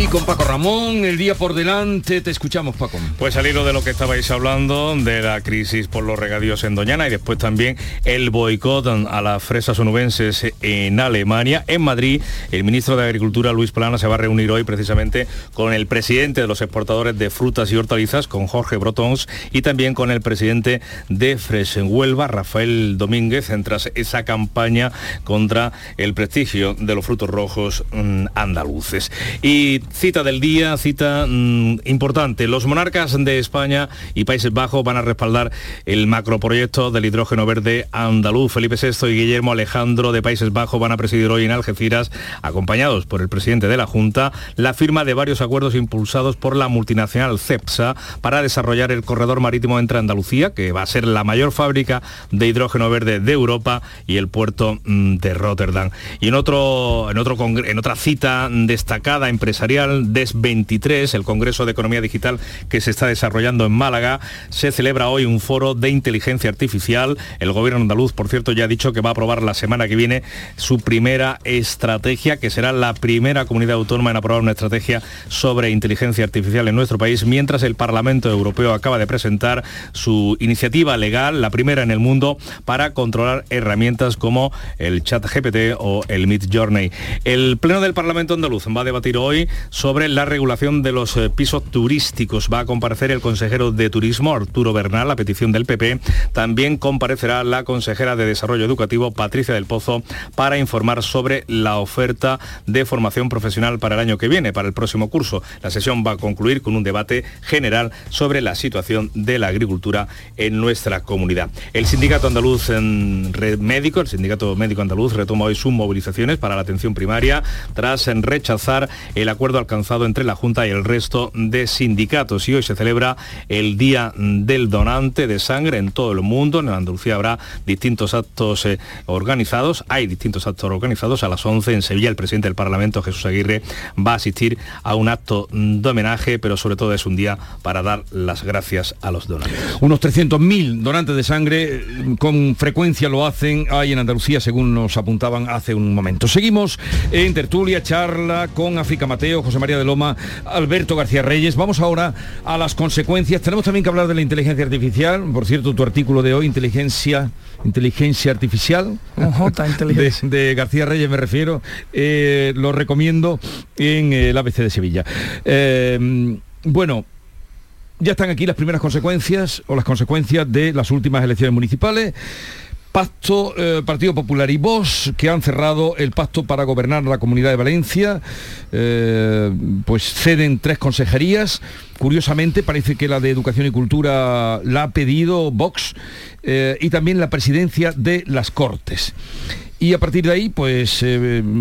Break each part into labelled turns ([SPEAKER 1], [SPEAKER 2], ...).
[SPEAKER 1] Y con Paco Ramón, el día por delante, te escuchamos Paco.
[SPEAKER 2] Pues al hilo de lo que estabais hablando, de la crisis por los regadíos en Doñana y después también el boicot a las fresas onubenses en Alemania. En Madrid, el ministro de Agricultura, Luis Plana, se va a reunir hoy precisamente con el presidente de los exportadores de frutas y hortalizas, con Jorge Brotons, y también con el presidente de Huelva, Rafael Domínguez, tras esa campaña contra el prestigio de los frutos rojos mm, andaluces. Y Cita del día, cita mm, importante. Los monarcas de España y Países Bajos van a respaldar el macroproyecto del hidrógeno verde andaluz. Felipe VI y Guillermo Alejandro de Países Bajos van a presidir hoy en Algeciras, acompañados por el presidente de la Junta, la firma de varios acuerdos impulsados por la multinacional CEPSA para desarrollar el corredor marítimo entre Andalucía, que va a ser la mayor fábrica de hidrógeno verde de Europa, y el puerto mm, de Rotterdam. Y en, otro, en, otro, en otra cita destacada empresarial, DES 23, el Congreso de Economía Digital que se está desarrollando en Málaga. Se celebra hoy un foro de inteligencia artificial. El gobierno andaluz, por cierto, ya ha dicho que va a aprobar la semana que viene su primera estrategia, que será la primera comunidad autónoma en aprobar una estrategia sobre inteligencia artificial en nuestro país, mientras el Parlamento Europeo acaba de presentar su iniciativa legal, la primera en el mundo, para controlar herramientas como el chat GPT o el Mid Journey. El Pleno del Parlamento andaluz va a debatir hoy sobre la regulación de los eh, pisos turísticos. Va a comparecer el consejero de Turismo, Arturo Bernal, a petición del PP. También comparecerá la consejera de Desarrollo Educativo, Patricia del Pozo, para informar sobre la oferta de formación profesional para el año que viene, para el próximo curso. La sesión va a concluir con un debate general sobre la situación de la agricultura en nuestra comunidad. El Sindicato Andaluz Médico, el Sindicato Médico Andaluz, retoma hoy sus movilizaciones para la atención primaria tras rechazar el acuerdo alcanzado entre la Junta y el resto de sindicatos. Y hoy se celebra el Día del Donante de Sangre en todo el mundo. En Andalucía habrá distintos actos eh, organizados. Hay distintos actos organizados. A las 11 en Sevilla el presidente del Parlamento, Jesús Aguirre, va a asistir a un acto de homenaje, pero sobre todo es un día para dar las gracias a los donantes.
[SPEAKER 1] Unos 300.000 donantes de sangre eh, con frecuencia lo hacen ahí en Andalucía, según nos apuntaban hace un momento. Seguimos en tertulia, charla con África Mateo José María de Loma, Alberto García Reyes. Vamos ahora a las consecuencias. Tenemos también que hablar de la inteligencia artificial. Por cierto, tu artículo de hoy, inteligencia inteligencia artificial de, García Reyes me refiero eh, lo recomiendo en el ABC de Sevilla eh, bueno ya están aquí las primeras consecuencias o las consecuencias de las últimas elecciones municipales Pacto eh, Partido Popular y Vox, que han cerrado el pacto para gobernar la Comunidad de Valencia, eh, pues ceden tres consejerías. Curiosamente, parece que la de Educación y Cultura la ha pedido Vox eh, y también la presidencia de las Cortes. Y a partir de ahí, pues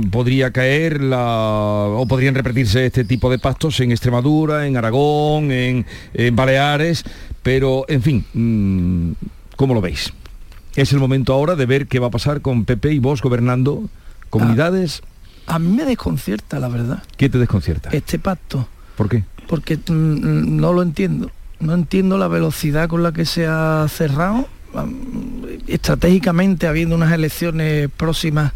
[SPEAKER 1] podría caer la, o podrían repetirse este tipo de pactos en Extremadura, en Aragón, en, Baleares, pero en fin, mm, ¿cómo lo veis? Es el momento ahora de ver qué va a pasar con Pepe y vos gobernando comunidades.
[SPEAKER 3] A, mí me desconcierta, la verdad.
[SPEAKER 1] ¿Qué te desconcierta?
[SPEAKER 3] Este pacto.
[SPEAKER 1] ¿Por qué?
[SPEAKER 3] Porque mm, mm, no lo entiendo. No entiendo la velocidad con la que se ha cerrado. Estratégicamente, habiendo unas elecciones próximas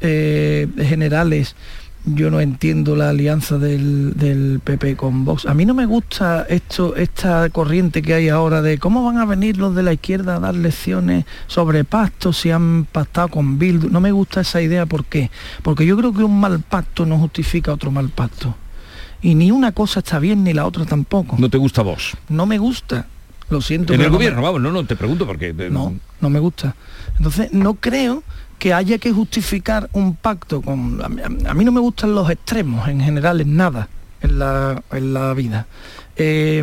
[SPEAKER 3] eh, generales yo no entiendo la alianza del, PP con Vox. A mí no me gusta esto, esta corriente que hay ahora de cómo van a venir los de la izquierda a dar lecciones sobre pactos si han pactado con Bildu. No me gusta esa idea, ¿por qué? Porque yo creo que un mal pacto no justifica otro mal pacto. Y ni una cosa está bien ni la otra tampoco.
[SPEAKER 1] ¿No te gusta vos?
[SPEAKER 3] No me gusta. Lo siento.
[SPEAKER 1] En el gobierno, vamos, no, no, te pregunto porque...
[SPEAKER 3] No, no me gusta. Entonces, no creo que haya que justificar un pacto con... A mí, no me gustan los extremos en general, en nada, en la, vida. Eh,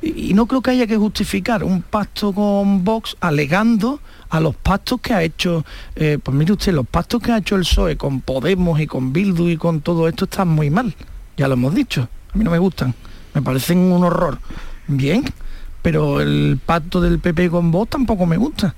[SPEAKER 3] y no creo que haya que justificar un pacto con Vox alegando a los pactos que ha hecho, eh, pues mire usted, los pactos que ha hecho el PSOE con Podemos y con Bildu y con todo esto están muy mal, ya lo hemos dicho, a mí no me gustan, me parecen un horror. Bien, pero el pacto del PP con Vox tampoco me gusta.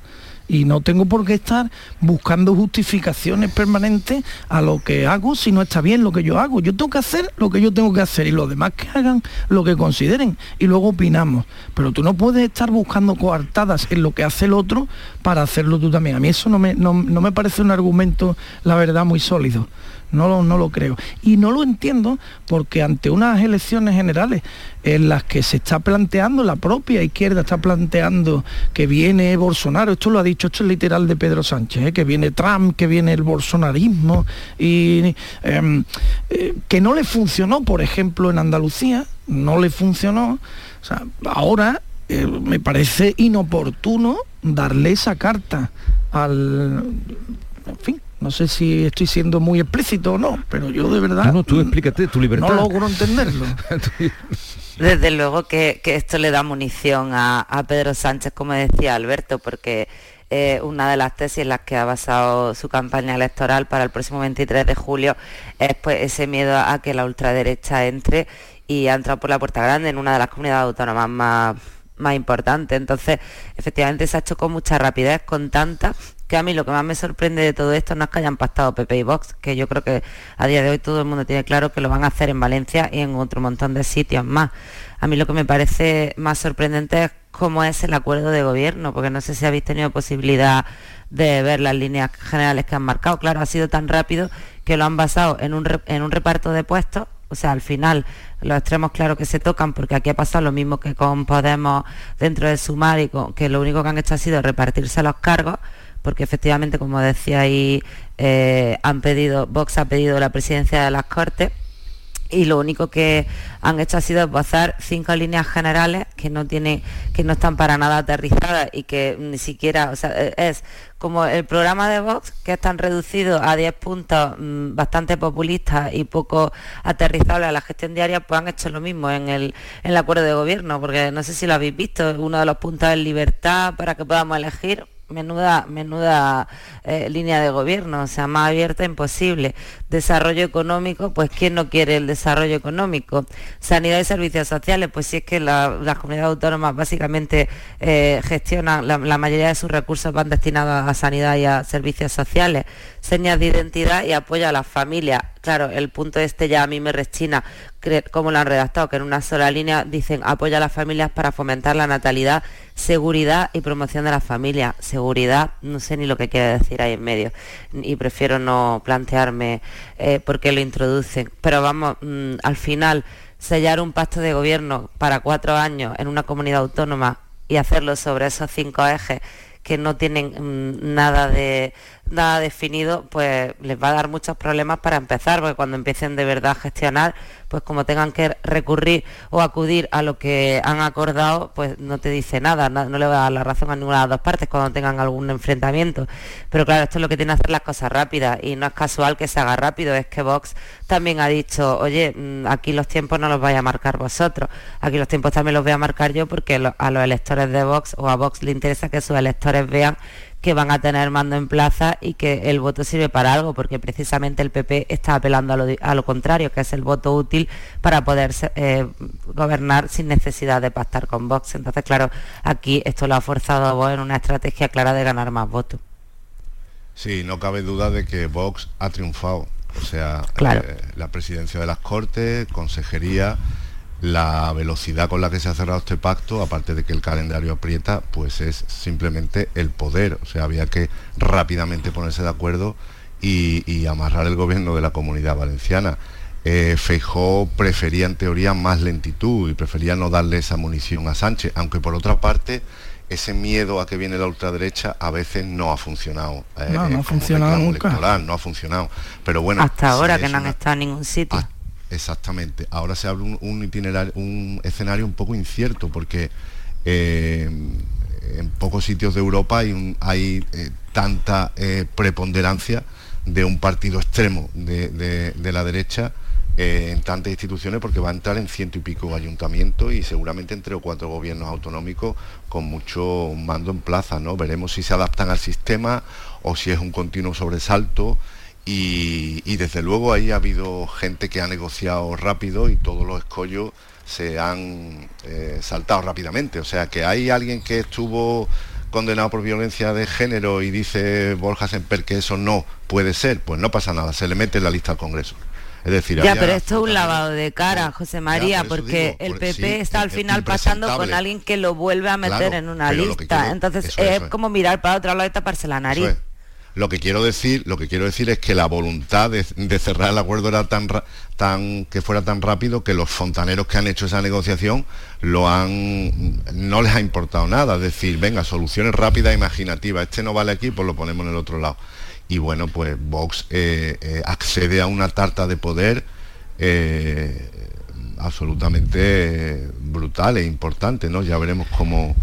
[SPEAKER 3] Y no tengo por qué estar buscando justificaciones permanentes a lo que hago si no está bien lo que yo hago. Yo tengo que hacer lo que yo tengo que hacer y los demás que hagan lo que consideren y luego opinamos. Pero tú no puedes estar buscando coartadas en lo que hace el otro para hacerlo tú también. A mí eso no me, no, no me parece un argumento, la verdad, muy sólido no lo, no lo creo. Y no lo entiendo porque ante unas elecciones generales en las que se está planteando, la propia izquierda está planteando que viene Bolsonaro, esto lo ha dicho, esto es literal de Pedro Sánchez, ¿eh? que viene Trump, que viene el bolsonarismo, y em, eh, que no le funcionó, por ejemplo, en Andalucía, no le funcionó. Ahora eh, me parece inoportuno darle esa carta al... Fin, no sé si estoy siendo muy explícito o no, pero yo de verdad...
[SPEAKER 1] No, no tú explícate, tu libertad.
[SPEAKER 3] No logro entenderlo.
[SPEAKER 4] Desde luego que, esto le da munición a, Pedro Sánchez, como decía Alberto, porque eh, una de las tesis en las que ha basado su campaña electoral para el próximo 23 de julio es pues ese miedo a que la ultraderecha entre y ha entrado por la puerta grande en una de las comunidades autónomas más, más importantes. Entonces, efectivamente se ha hecho con mucha rapidez, con tanta que a mí lo que más me sorprende de todo esto no es que hayan pactado PP y Vox, que yo creo que a día de hoy todo el mundo tiene claro que lo van a hacer en Valencia y en otro montón de sitios más. A mí lo que me parece más sorprendente es cómo es el acuerdo de gobierno, porque no sé si habéis tenido posibilidad de ver las líneas generales que han marcado. Claro, ha sido tan rápido que lo han basado en un, en un reparto de puestos o sea, al final los extremos claro que se tocan porque aquí ha pasado lo mismo que con Podemos dentro de Sumar que lo único que han hecho ha sido repartirse los cargos, porque efectivamente, como decía ahí, eh, han pedido, Vox ha pedido la presidencia de las Cortes y lo único que han hecho ha sido esbozar cinco líneas generales que no tienen, que no están para nada aterrizadas y que ni siquiera, o sea, e, es como el programa de Vox, que es tan reducido a 10 puntos mm, bastante populistas y poco aterrizables a la gestión diaria, pues han hecho lo mismo en el, en el acuerdo de gobierno, porque no sé si lo habéis visto, uno de los puntos es libertad para que podamos elegir menuda, menuda eh, línea de gobierno, o sea, más abierta imposible. Desarrollo económico, pues ¿quién no quiere el desarrollo económico? Sanidad y servicios sociales, pues si es que las comunidades autónomas básicamente eh, gestionan, la, mayoría de sus recursos van destinados a sanidad y a servicios sociales. Señas de identidad y apoyo a las familias. Claro, el punto este ya a mí me rechina como lo han redactado, que en una sola línea dicen apoya a las familias para fomentar la natalidad, seguridad y promoción de las familias. Seguridad, no sé ni lo que quiere decir ahí en medio y prefiero no plantearme eh, por qué lo introducen. Pero vamos, mm, al final, sellar un pacto de gobierno para cuatro años en una comunidad autónoma y hacerlo sobre esos cinco ejes que no tienen mm, nada de nada definido, pues les va a dar muchos problemas para empezar, porque cuando empiecen de verdad a gestionar, pues como tengan que recurrir o acudir a lo que han acordado, pues no te dice nada, no, le va a dar la razón a ninguna de las dos partes cuando tengan algún enfrentamiento. Pero claro, esto es lo que tiene que hacer las cosas rápidas y no es casual que se haga rápido, es que Vox también ha dicho, oye, mm, aquí los tiempos no los vaya a marcar vosotros, aquí los tiempos también los voy a marcar yo porque a los electores de Vox o a Vox le interesa que sus electores vean que van a tener mando en plaza y que el voto sirve para algo, porque precisamente el PP está apelando a lo, contrario, que es el voto útil para poder eh, gobernar sin necesidad de pactar con Vox. Entonces, claro, aquí esto lo ha forzado a Vox en una estrategia clara de ganar más votos.
[SPEAKER 5] Sí, no cabe duda de que Vox ha triunfado. O sea, eh, la presidencia de las Cortes, consejería la velocidad con la que se ha cerrado este pacto, aparte de que el calendario aprieta, pues es simplemente el poder. O sea, había que rápidamente ponerse de acuerdo y, amarrar el gobierno de la comunidad valenciana. Eh, Feijó prefería en teoría más lentitud y prefería no darle esa munición a Sánchez, aunque por otra parte ese miedo a que viene la ultraderecha a veces no ha funcionado.
[SPEAKER 3] Eh, no, no ha funcionado nunca.
[SPEAKER 5] no ha funcionado. Pero bueno.
[SPEAKER 4] Hasta ahora que no han estado en ningún sitio.
[SPEAKER 5] Exactamente. Ahora se abre un, itinerario, un escenario un poco incierto porque eh, en pocos sitios de Europa hay, eh, tanta eh, preponderancia de un partido extremo de, la derecha en tantas instituciones porque va a entrar en ciento y pico ayuntamientos y seguramente entre o cuatro gobiernos autonómicos con mucho mando en plaza, ¿no? Veremos si se adaptan al sistema o si es un continuo sobresalto y, desde luego ahí ha habido gente que ha negociado rápido y todos los escollos se han eh, saltado rápidamente. O sea que hay alguien que estuvo condenado por violencia de género y dice Borja Semper que eso no puede ser, pues no pasa nada, se le mete en la lista al Congreso. Es decir,
[SPEAKER 4] ya, pero esto es un lavado de cara, José María, porque el PP está al final pasando con alguien que lo vuelve a meter en una lista. Entonces es, como mirar para otro lado y taparse la nariz.
[SPEAKER 5] Lo que quiero decir, lo que quiero decir es que la voluntad de, cerrar el acuerdo era tan, que fuera tan rápido que los fontaneros que han hecho esa negociación lo han no les ha importado nada. Es decir, venga, soluciones rápidas e imaginativas. Este no vale aquí, pues lo ponemos en el otro lado y bueno, pues Vox eh, eh, accede a una tarta de poder eh, absolutamente brutal e importante, ¿no? Ya veremos cómo,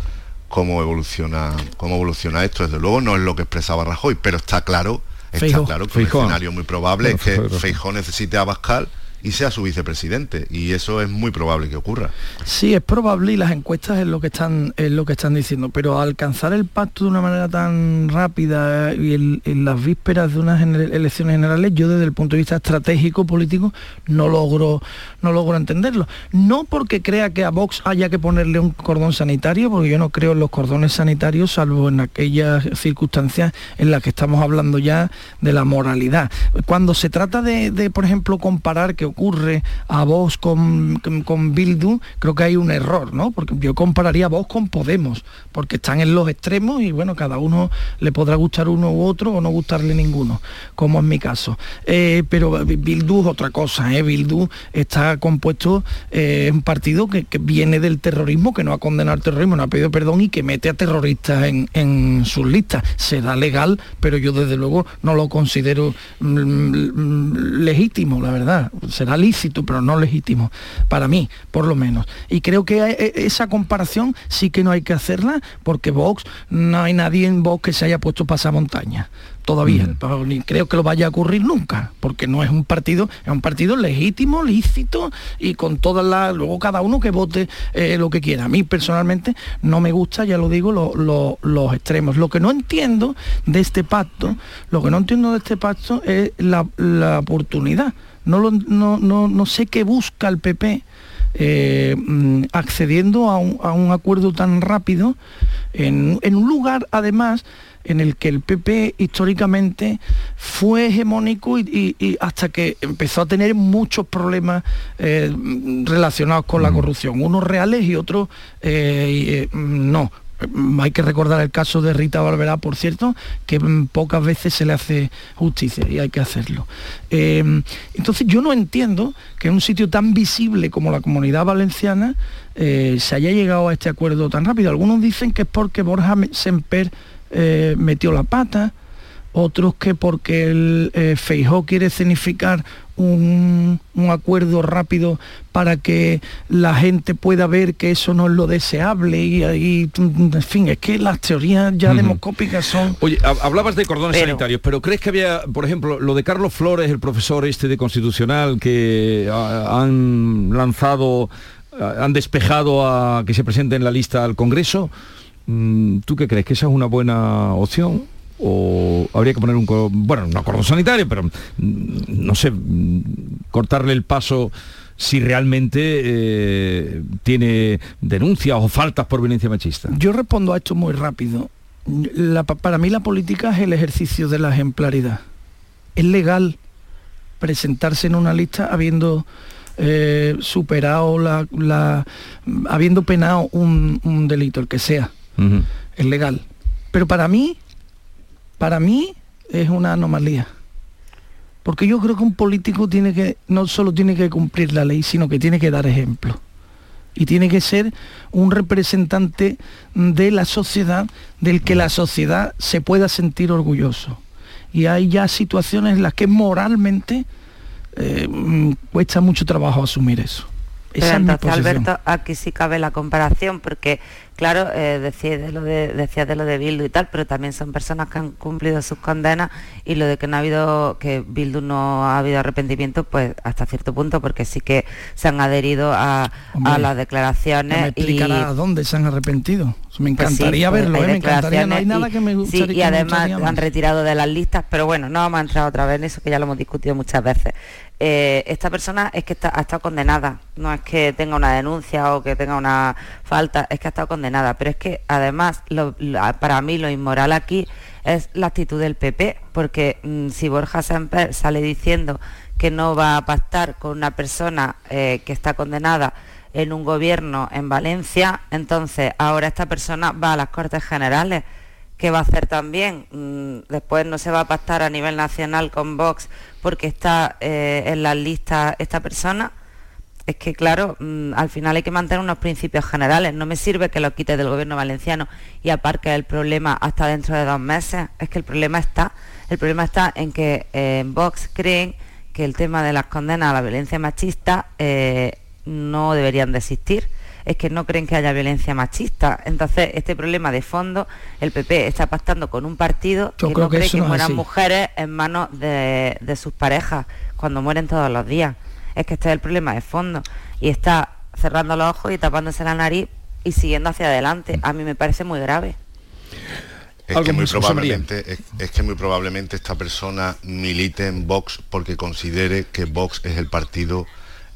[SPEAKER 5] cómo evoluciona, cómo evoluciona esto. Desde luego no es lo que expresaba Rajoy, pero está claro, está claro que un escenario muy probable es que Feijó necesite a Bascal y sea su vicepresidente y eso es muy probable que ocurra.
[SPEAKER 3] Sí, es probable y las encuestas es lo que están es lo que están diciendo, pero alcanzar el pacto de una manera tan rápida y en, las vísperas de unas elecciones generales, yo desde el punto de vista estratégico político no logro no logro entenderlo. No porque crea que a Vox haya que ponerle un cordón sanitario, porque yo no creo en los cordones sanitarios, salvo en aquellas circunstancias en las que estamos hablando ya de la moralidad. Cuando se trata de, de por ejemplo, comparar que ocurre a vos con, con, Bildu, creo que hay un error, ¿no? Porque yo compararía a vos con Podemos, porque están en los extremos y bueno, cada uno le podrá gustar uno u otro o no gustarle ninguno, como en mi caso. Eh, pero Bildu es otra cosa, ¿eh? Bildu está compuesto, eh, es un partido que, viene del terrorismo, que no ha condenado el terrorismo, no ha pedido perdón y que mete a terroristas en, en sus listas. Será legal, pero yo desde luego no lo considero mm, mm, legítimo, la verdad será lícito, pero no legítimo, para mí, por lo menos. Y creo que e, e, esa comparación sí que no hay que hacerla, porque Vox, no hay nadie en Vox que se haya puesto pasamontaña todavía, ni creo que lo vaya a ocurrir nunca, porque no es un partido, es un partido legítimo, lícito y con todas las, luego cada uno que vote eh, lo que quiera. A mí personalmente no me gusta, ya lo digo, los extremos. Lo que no entiendo de este pacto, lo que no entiendo de este pacto es la, la oportunidad no, no, sé qué busca el PP eh, mm, accediendo a un, acuerdo tan rápido en, un lugar además en el que el PP históricamente fue hegemónico y, hasta que empezó a tener muchos problemas eh, relacionados con la mm. corrupción, unos reales y otros eh, no. Hay que recordar el caso de Rita Barberá, por cierto, que pocas veces se le hace justicia y hay que hacerlo. Eh, entonces yo no entiendo que en un sitio tan visible como la comunidad valenciana eh, se haya llegado a este acuerdo tan rápido. Algunos dicen que es porque Borja Semper eh, metió la pata, otros que porque el eh, Feijó quiere significar un, acuerdo rápido para que la gente pueda ver que eso no es lo deseable y, ahí en fin, es que las teorías ya demoscópicas son...
[SPEAKER 1] Oye, hablabas de cordones sanitarios, pero ¿crees que había, por ejemplo, lo de Carlos Flores, el profesor este de Constitucional, que han lanzado, han despejado a que se presente en la lista al Congreso? Mm, ¿Tú qué crees? ¿Que esa es una buena opción? O habría que poner un bueno un acuerdo sanitario pero mm, no sé mm, cortarle el paso si realmente eh, tiene denuncias o faltas por violencia machista.
[SPEAKER 3] Yo respondo a esto muy rápido. Para mí la política es el ejercicio de la ejemplaridad. Es legal presentarse en una lista habiendo eh, superado la, habiendo penado un, delito el que sea. Es legal. Pero para mí para mí es una anomalía. Porque yo creo que un político tiene que, no solo tiene que cumplir la ley, sino que tiene que dar ejemplo. Y tiene que ser un representante de la sociedad, del que la sociedad se pueda sentir orgulloso. Y hay ya situaciones en las que moralmente eh, cuesta mucho trabajo asumir eso.
[SPEAKER 4] Esa entonces, Alberto, aquí sí cabe la comparación, porque claro, eh, decía, de lo de, lo de Bildu y tal, pero también son personas que han cumplido sus condenas y lo de que no ha habido, que Bildu no ha habido arrepentimiento, pues hasta cierto punto, porque sí que se han adherido a, las declaraciones.
[SPEAKER 3] ¿Me explicará a dónde se han arrepentido? Me pues encantaría pues verlo, ¿eh? me encantaría, no hay nada que me gustaría.
[SPEAKER 4] Sí, y además han retirado de las listas, pero bueno, no vamos a entrar otra vez en eso, que ya lo hemos discutido muchas veces. Eh, esta persona es que está, ha estado condenada, no es que tenga una denuncia o que tenga una falta es que ha estado condenada, pero es que además para mí lo inmoral aquí es la actitud del PP, porque mm, si Borja Semper sale diciendo que no va a pactar con una persona eh, que está condenada en un gobierno en Valencia, entonces ahora esta persona va a las Cortes Generales. ¿Qué va a hacer también? Mm, después no se va a pactar a nivel nacional con Vox porque está eh, en la lista esta persona es que, claro, mm, al final hay que mantener unos principios generales. No me sirve que lo quites del gobierno valenciano y aparque el problema hasta dentro de dos meses. Es que el problema está, el problema está en que eh, en Vox creen que el tema de las condenas a la violencia machista eh, no deberían de existir. Es que no creen que haya violencia machista. Entonces, este problema de fondo, el PP está pactando con un partido que no cree que, mueran mujeres en manos de sus parejas cuando mueren todos los días es que este es el problema de fondo y está cerrando los ojos y tapándose la nariz y siguiendo hacia adelante. A mí me parece muy grave.
[SPEAKER 5] Es que, muy probablemente, es, que muy probablemente esta persona milite en Vox porque considere que Vox es el partido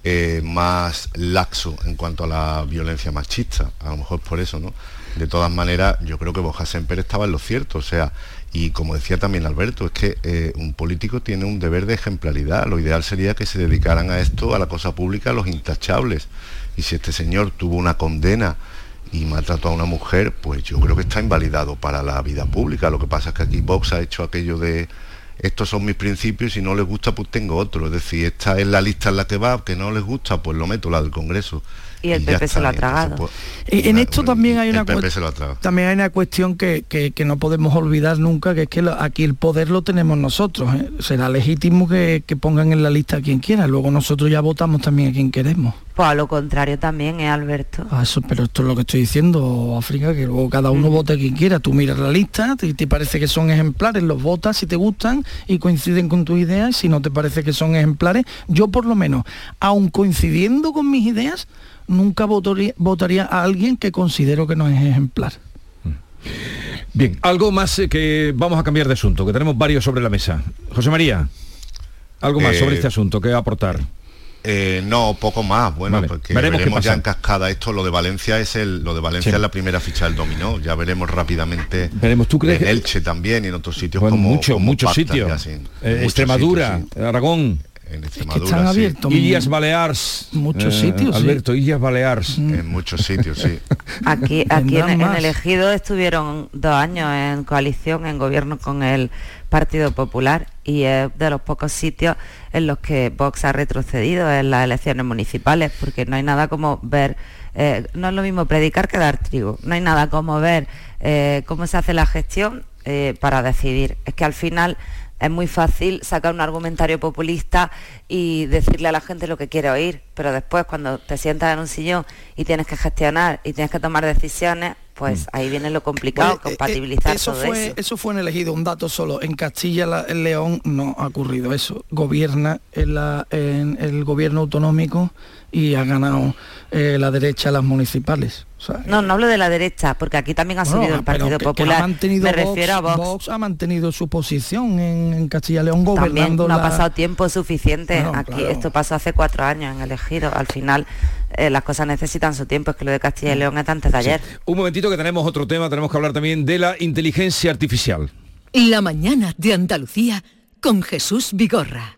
[SPEAKER 5] eh, más laxo en cuanto a la violencia machista. A lo mejor por eso, ¿no? De todas maneras, yo creo que Boja Semper estaba en lo cierto. O sea, y como decía también Alberto, es que eh, un político tiene un deber de ejemplaridad. Lo ideal sería que se dedicaran a esto, a la cosa pública, los intachables. Y si este señor tuvo una condena y maltrató a una mujer, pues yo creo que está invalidado para la vida pública. Lo que pasa es que aquí Vox ha hecho aquello de estos son mis principios y si no les gusta pues tengo otro. Es decir, esta es la lista en la que va, que no les gusta, pues lo meto, la del Congreso
[SPEAKER 4] y el PP se lo ha tragado.
[SPEAKER 3] Pues, en esto también hay una también hay una cuestión que, no podemos olvidar nunca, que es que aquí el poder lo tenemos nosotros. ¿eh? Será legítimo que, pongan en la lista a quien quiera, luego nosotros ya votamos también a quien queremos.
[SPEAKER 4] Pues a lo contrario también, ¿eh, Alberto?
[SPEAKER 3] Ah, eso, pero esto es lo que estoy diciendo, África, que luego cada uno mm. vote a quien quiera. Tú miras la lista, te, te parece que son ejemplares, los votas si te gustan y coinciden con tus ideas, si no te parece que son ejemplares, yo por lo menos, aun coincidiendo con mis ideas, nunca votaría, a alguien que considero que no es ejemplar.
[SPEAKER 1] Bien, algo más eh, que vamos a cambiar de asunto, que tenemos varios sobre la mesa. José María, algo más sobre eh, este asunto que aportar.
[SPEAKER 5] Eh, no, poco más. Bueno, porque veremos, ya en cascada esto. Lo de Valencia es el, lo de Valencia es la primera ficha del dominó. Ya veremos rápidamente.
[SPEAKER 1] Veremos. ¿Tú crees
[SPEAKER 5] en Elche también y en otros sitios como
[SPEAKER 1] muchos muchos sitios. Extremadura, Aragón
[SPEAKER 5] en Extremadura.
[SPEAKER 1] Illas Balears.
[SPEAKER 3] Muchos eh, sitios.
[SPEAKER 1] Alberto, Illas Balears.
[SPEAKER 5] Mm. En muchos sitios, sí.
[SPEAKER 4] Aquí, aquí en, el Ejido estuvieron dos años en coalición, en gobierno con el Partido Popular y es de los pocos sitios en los que Vox ha retrocedido en las elecciones municipales, porque no hay nada como ver, eh, no es lo mismo predicar que dar trigo, no hay nada como ver eh, cómo se hace la gestión para decidir. Es que al final es muy fácil sacar un argumentario populista y decirle a la gente lo que quiere oír, pero después cuando te sientas en un sillón y tienes que gestionar y tienes que tomar decisiones, pues mm. ahí viene lo complicado, pues, eh, compatibilizar
[SPEAKER 3] eso
[SPEAKER 4] todo
[SPEAKER 3] fue, eso. fue en elegido, un dato solo. En Castilla, el León no ha ocurrido eso. Gobierna en, la, en el gobierno autonómico y ha ganado eh, la derecha las municipales.
[SPEAKER 4] no, no hablo de la derecha, porque aquí también ha subido el Partido Popular.
[SPEAKER 3] Me refiero a Vox. Vox ha mantenido su posición en, Castilla y León gobernando.
[SPEAKER 4] no ha pasado tiempo suficiente. aquí esto pasó hace cuatro años en elegido. Al final eh, las cosas necesitan su tiempo, es que lo de Castilla y León es antes de ayer.
[SPEAKER 1] Un momentito que tenemos otro tema, tenemos que hablar también de la inteligencia artificial.
[SPEAKER 6] La mañana de Andalucía con Jesús Vigorra.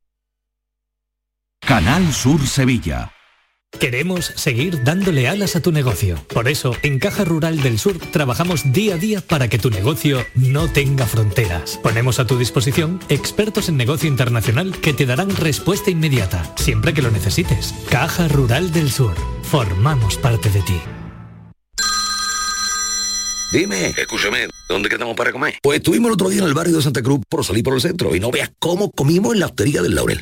[SPEAKER 7] Canal Sur Sevilla.
[SPEAKER 8] Queremos seguir dándole alas a tu negocio. Por eso, en Caja Rural del Sur trabajamos día a día para que tu negocio no tenga fronteras. Ponemos a tu disposición expertos en negocio internacional que te darán respuesta inmediata, siempre que lo necesites. Caja Rural del Sur. Formamos parte de ti.
[SPEAKER 9] Dime, escúchame, ¿dónde quedamos para comer? Pues estuvimos el otro día en el barrio de Santa Cruz por salir por el centro y no veas cómo comimos en la hostería del Laurel.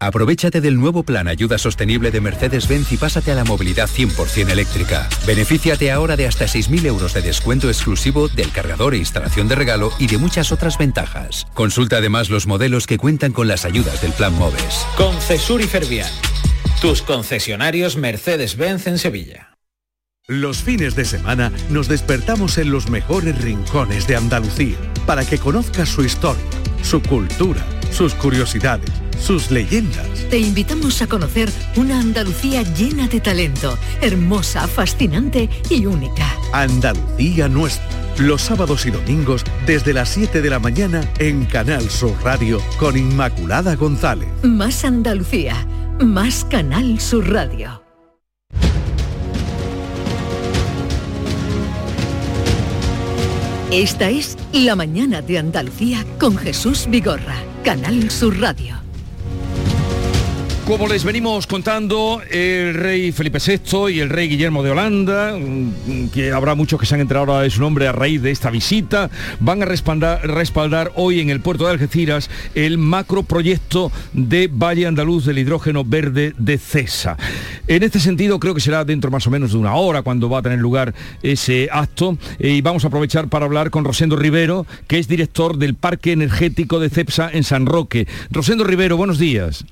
[SPEAKER 10] Aprovechate del nuevo plan Ayuda Sostenible de Mercedes-Benz y pásate a la movilidad 100% eléctrica. Benefíciate ahora de hasta 6.000 euros de descuento exclusivo del cargador e instalación de regalo y de muchas otras ventajas. Consulta además los modelos que cuentan con las ayudas del plan MOVES.
[SPEAKER 11] Concesur y Fervial, tus concesionarios Mercedes-Benz en Sevilla.
[SPEAKER 12] Los fines de semana nos despertamos en los mejores rincones de Andalucía para que conozcas su historia, su cultura, sus curiosidades sus leyendas.
[SPEAKER 6] Te invitamos a conocer una Andalucía llena de talento, hermosa, fascinante y única.
[SPEAKER 12] Andalucía nuestra. Los sábados y domingos desde las 7 de la mañana en Canal Sur Radio con Inmaculada González.
[SPEAKER 6] Más Andalucía, más Canal Sur Radio. Esta es La mañana de Andalucía con Jesús Vigorra, Canal Sur Radio.
[SPEAKER 1] Como les venimos contando, el rey Felipe VI y el rey Guillermo de Holanda, mm, que habrá muchos que se han enterado ahora de su nombre a raíz de esta visita, van a respaldar, hoy en el puerto de Algeciras el macroproyecto de Valle Andaluz del hidrógeno verde de CESA. En este sentido, creo que será dentro más o menos de una hora cuando va a tener lugar ese acto eh, y vamos a aprovechar para hablar con Rosendo Rivero, que es director del Parque Energético de CEPSA en San Roque. Rosendo Rivero, buenos días.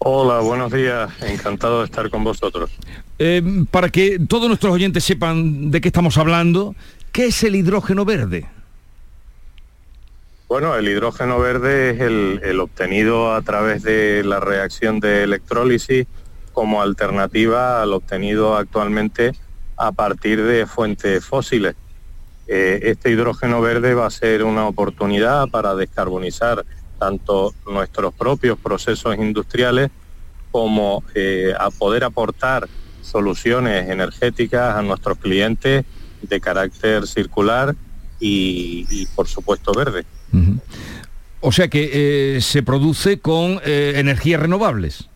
[SPEAKER 13] Hola, buenos días. Encantado de estar con vosotros.
[SPEAKER 1] Eh, para que todos nuestros oyentes sepan de qué estamos hablando, ¿qué es el hidrógeno verde?
[SPEAKER 13] Bueno, el hidrógeno verde es el, obtenido a través de la reacción de electrólisis como alternativa al obtenido actualmente a partir de fuentes fósiles. Eh, este hidrógeno verde va a ser una oportunidad para descarbonizar tanto nuestros propios procesos industriales como eh, a poder aportar soluciones energéticas a nuestros clientes de carácter circular y, por supuesto verde.
[SPEAKER 1] O sea que eh, se produce con eh, energías renovables.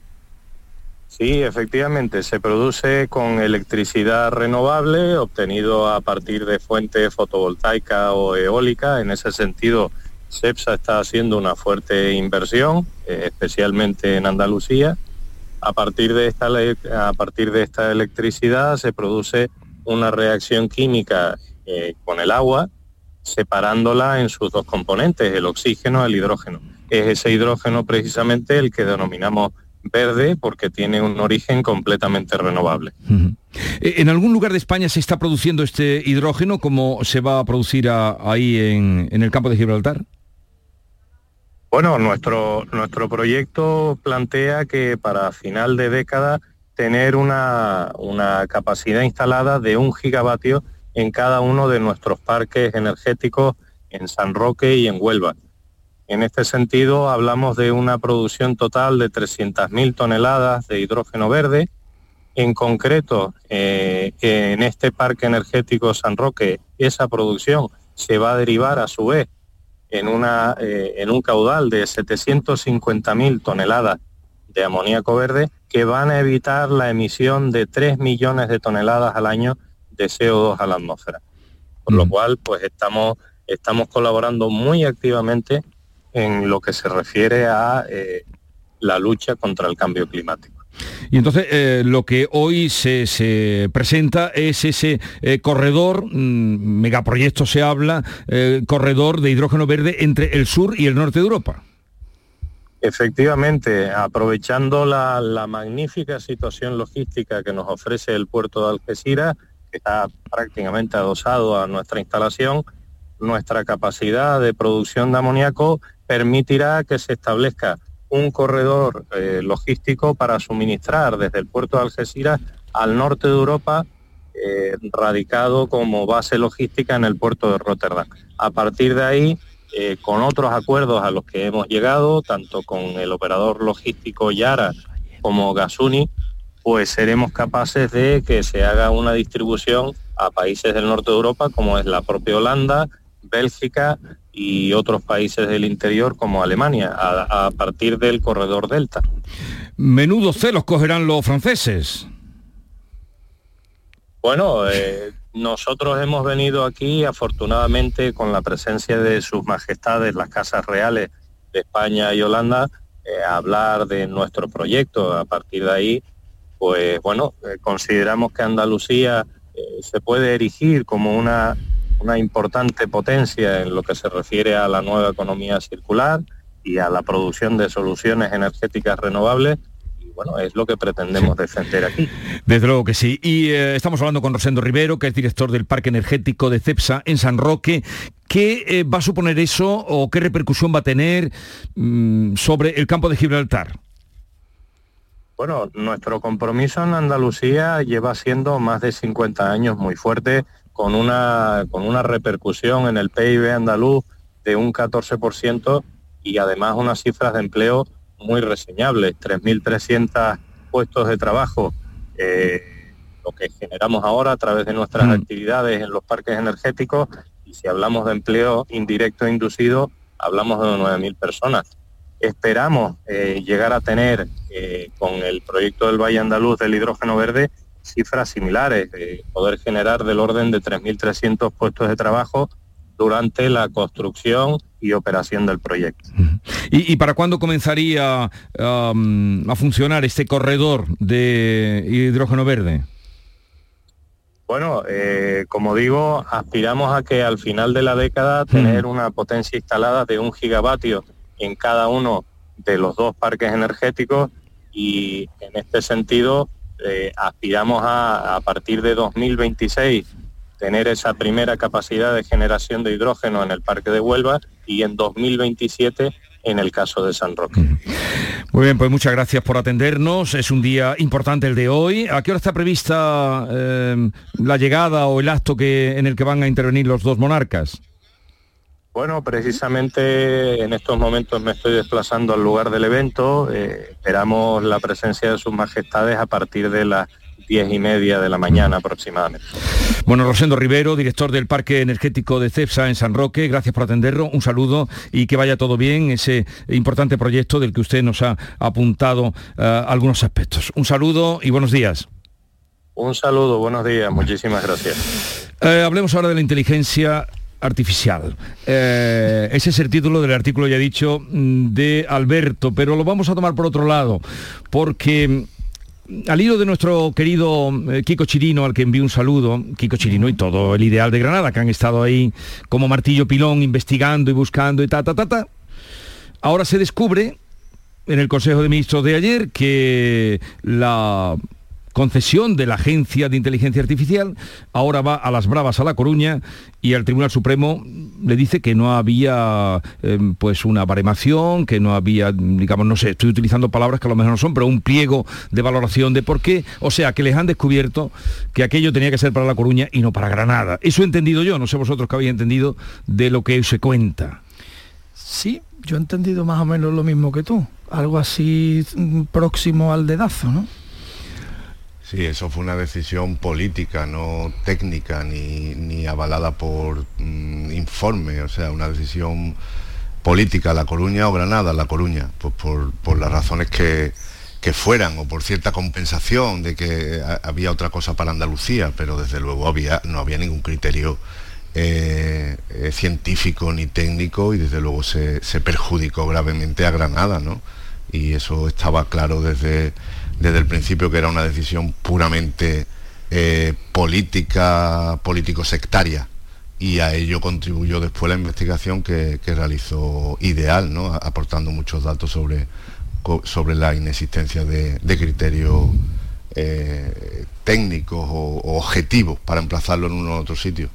[SPEAKER 13] Sí, efectivamente, se produce con electricidad renovable obtenido a partir de fuentes fotovoltaica o eólica. En ese sentido, CEPSA está haciendo una fuerte inversión, eh, especialmente en Andalucía. A partir, de esta, a partir de esta electricidad se produce una reacción química eh, con el agua, separándola en sus dos componentes, el oxígeno y el hidrógeno. Es ese hidrógeno precisamente el que denominamos verde porque tiene un origen completamente renovable.
[SPEAKER 1] Eh, ¿En algún lugar de España se está produciendo este hidrógeno como se va a producir ahí en el campo de Gibraltar?
[SPEAKER 13] Bueno, nuestro, nuestro proyecto plantea que para final de década tener una, capacidad instalada de un gigavatio en cada uno de nuestros parques energéticos en San Roque y en Huelva. En este sentido, hablamos de una producción total de 300.000 toneladas de hidrógeno verde. En concreto, eh, en este parque energético San Roque, esa producción se va a derivar a su vez en, una, eh, en un caudal de 750.000 toneladas de amoníaco verde que van a evitar la emisión de 3 millones de toneladas al año de CO2 a la atmósfera. Por lo mm. cual, pues estamos, estamos colaborando muy activamente en lo que se refiere a eh, la lucha contra el cambio climático.
[SPEAKER 1] Y entonces eh, lo que hoy se, presenta es ese eh, corredor, mm, megaproyecto se habla, eh, corredor de hidrógeno verde entre el sur y el norte de Europa.
[SPEAKER 13] Efectivamente, aprovechando la, la, magnífica situación logística que nos ofrece el puerto de Algeciras, que está prácticamente adosado a nuestra instalación, nuestra capacidad de producción de amoníaco permitirá que se establezca un corredor eh, logístico para suministrar desde el puerto de Algeciras al norte de Europa, eh, radicado como base logística en el puerto de Rotterdam. A partir de ahí, eh, con otros acuerdos a los que hemos llegado, tanto con el operador logístico Yara como Gasuni, pues seremos capaces de que se haga una distribución a países del norte de Europa, como es la propia Holanda, Bélgica y otros países del interior como Alemania, a, partir del corredor Delta.
[SPEAKER 1] Menudo celos cogerán los franceses.
[SPEAKER 13] Bueno, eh, nosotros hemos venido aquí afortunadamente con la presencia de sus majestades, las casas reales de España y Holanda, eh, a hablar de nuestro proyecto. A partir de ahí, pues bueno, eh, consideramos que Andalucía se puede erigir como una una importante potencia en lo que se refiere a la nueva economía circular y a la producción de soluciones energéticas renovables y bueno, es lo que pretendemos defender aquí.
[SPEAKER 1] Desde luego que sí. Y eh, estamos hablando con Rosendo Rivero, que es director del Parque Energético de CEPSA en San Roque. ¿Qué eh, va a suponer eso o qué repercusión va a tener mm, sobre el campo de Gibraltar?
[SPEAKER 13] Bueno, nuestro compromiso en Andalucía lleva siendo más de 50 años muy fuerte con una, con una repercusión en el PIB andaluz de un 14% y además unas cifras de empleo muy reseñables, 3.300 puestos de trabajo, eh, lo que generamos ahora a través de nuestras mm. actividades en los parques energéticos y si hablamos de empleo indirecto e inducido, hablamos de 9.000 personas. Esperamos eh, llegar a tener eh, con el proyecto del Valle Andaluz del hidrógeno verde cifras similares, poder generar del orden de 3.300 puestos de trabajo durante la construcción y operación del proyecto.
[SPEAKER 1] ¿Y, para cuándo comenzaría a funcionar este corredor de hidrógeno verde?
[SPEAKER 13] Bueno, eh, como digo, aspiramos a que al final de la década tener una potencia instalada de un gigavatio en cada uno de los dos parques energéticos y en este sentido eh, aspiramos a, a partir de 2026 tener esa primera capacidad de generación de hidrógeno en el Parque de Huelva y en 2027 en el caso de San Roque.
[SPEAKER 1] Muy bien, pues muchas gracias por atendernos. Es un día importante el de hoy. ¿A qué hora está prevista eh, la llegada o el acto que, en el que van a intervenir los dos monarcas?
[SPEAKER 13] Bueno, precisamente en estos momentos me estoy desplazando al lugar del evento. Eh, esperamos la presencia de sus majestades a partir de las diez y media de la mañana aproximadamente.
[SPEAKER 1] Bueno, Rosendo Rivero, director del Parque Energético de CEPSA en San Roque, gracias por atenderlo, un saludo y que vaya todo bien, ese importante proyecto del que usted nos ha apuntado eh, algunos aspectos. Un saludo y buenos días.
[SPEAKER 13] Un saludo, buenos días, muchísimas gracias.
[SPEAKER 1] Eh, hablemos ahora de la inteligencia artificial. Eh, ese es el título del artículo ya dicho mm, de Alberto, pero lo vamos a tomar por otro lado, porque mm, al hilo de nuestro querido eh, Kiko Chirino, al que envío un saludo, Kiko Chirino y todo el ideal de Granada, que han estado ahí como martillo pilón investigando y buscando y ta, ta, ta, ta, ahora se descubre en el Consejo de Ministros de ayer que la concesión de la Agencia de Inteligencia Artificial, ahora va a las bravas a La Coruña y al Tribunal Supremo le dice que no había em, pues una baremación, que no había, digamos, no sé, estoy utilizando palabras que a lo mejor no son, pero un pliego de valoración de por qué, o sea, que les han descubierto que aquello tenía que ser para La Coruña y no para Granada. Eso he entendido yo, no sé vosotros qué habéis entendido de lo que se cuenta.
[SPEAKER 3] Sí, yo he entendido más o menos lo mismo que tú, algo así mm, próximo al dedazo, ¿no?
[SPEAKER 5] Sí, eso fue una decisión política, no técnica ni, avalada por mm, informe, o sea, una decisión política, La Coruña o Granada, La Coruña, pues por, las razones que, fueran o por cierta compensación de que había otra cosa para Andalucía, pero desde luego había, no había ningún criterio eh, eh, científico ni técnico y desde luego se, se perjudicó gravemente a Granada, ¿no? Y eso estaba claro desde desde el principio que era una decisión puramente eh, política, político-sectaria. Y a ello contribuyó después la investigación que, realizó Ideal, ¿no? aportando muchos datos sobre, sobre la inexistencia de, criterios eh, técnicos o, objetivos para emplazarlo en uno u otro sitio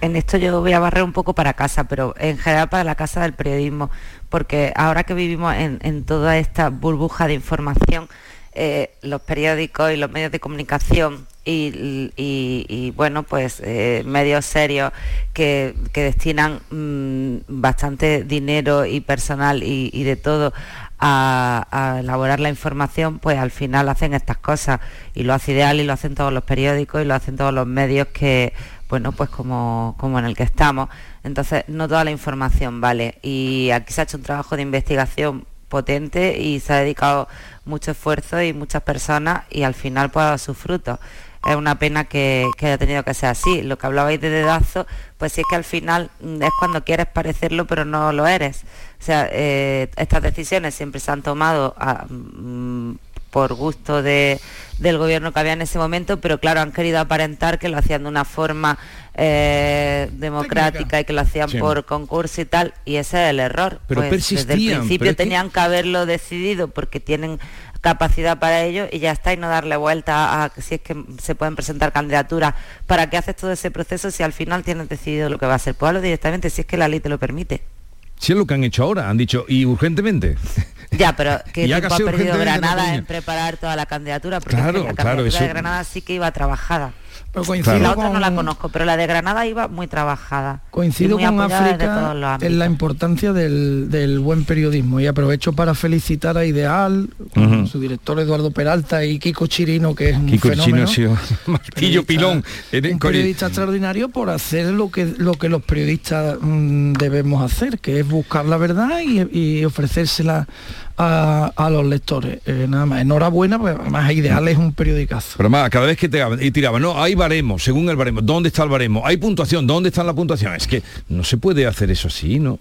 [SPEAKER 4] en esto yo voy a barrer un poco para casa, pero en general para la casa del periodismo, porque ahora que vivimos en, toda esta burbuja de información, eh, los periódicos y los medios de comunicación y, bueno, pues eh, medios serios que, destinan mm, bastante dinero y personal y, de todo a, a, elaborar la información, pues al final hacen estas cosas y lo hace ideal y lo hacen todos los periódicos y lo hacen todos los medios que, bueno, pues como, como en el que estamos. Entonces, no toda la información vale. Y aquí se ha hecho un trabajo de investigación potente y se ha dedicado mucho esfuerzo y muchas personas y al final pues ha dado sus frutos es una pena que, haya tenido que ser así. Lo que hablabais de dedazo, pues sí es que al final mm, es cuando quieres parecerlo, pero no lo eres. O sea, eh, estas decisiones siempre se han tomado ah, mm, por gusto del gobierno que había en ese momento, pero claro, han querido aparentar que lo hacían de una forma eh, democrática y que lo hacían por concurso y tal, y ese es el error.
[SPEAKER 1] Pero
[SPEAKER 4] pues, desde el principio tenían que haberlo decidido porque tienen capacidad para ello y ya está y no darle vuelta a si es que se pueden presentar candidaturas. ¿Para qué haces todo ese proceso si al final tienes decidido lo que va a ser? Pues directamente si es que la ley te lo permite.
[SPEAKER 1] Si es lo que han hecho ahora, han dicho, y urgentemente.
[SPEAKER 4] Ya, pero que tiempo ha perdido Granada en preparar toda la candidatura, porque
[SPEAKER 1] claro,
[SPEAKER 4] la
[SPEAKER 1] claro,
[SPEAKER 4] de Granada sí que iba trabajada. Pero La otra no la conozco, pero la de Granada iba muy trabajada.
[SPEAKER 3] Coincido con África en la importancia del, buen periodismo y aprovecho para felicitar a Ideal, su director Eduardo Peralta y Kiko Chirino, que es un
[SPEAKER 1] Kiko
[SPEAKER 3] fenómeno.
[SPEAKER 1] Chirino, Martillo Pilón.
[SPEAKER 3] Un periodista extraordinario por hacer lo que, lo que los periodistas mm, debemos hacer, que es buscar la verdad y ofrecérsela a, los lectores. Eh, nada más, enhorabuena, pues además Ideal es un periodicazo.
[SPEAKER 1] Pero más, cada vez que te y tiraba, no, hay baremos, según el baremo, ¿dónde está el baremo? Hay puntuación, ¿dónde está la puntuación? Es que no se puede hacer eso así, ¿no?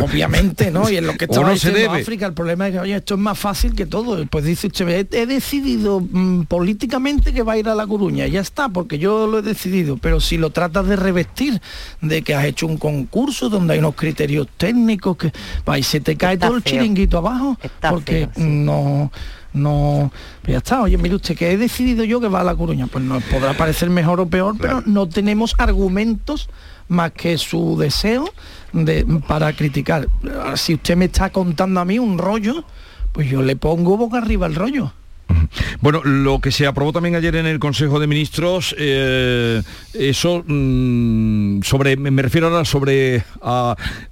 [SPEAKER 3] Obviamente, ¿no? Y en lo que estaba no diciendo África, el problema es que, oye, esto es más fácil que todo. Pues dice usted, he, decidido mm, políticamente que va a ir a La Coruña, ya está, porque yo lo he decidido. Pero si lo tratas de revestir de que has hecho un concurso donde hay unos criterios técnicos, que va, y se te cae todo el chiringuito abajo, porque no no pues ya está. Oye mire usted que he decidido yo que va a la Coruña. Pues nos podrá parecer mejor o peor pero no tenemos argumentos más que su deseo de, para criticar. Si usted me está contando a mí un rollo, pues yo le pongo boca arriba el rollo.
[SPEAKER 1] Bueno, lo que se aprobó también ayer en el Consejo de Ministros, eh, eso mm, sobre, me refiero ahora sobre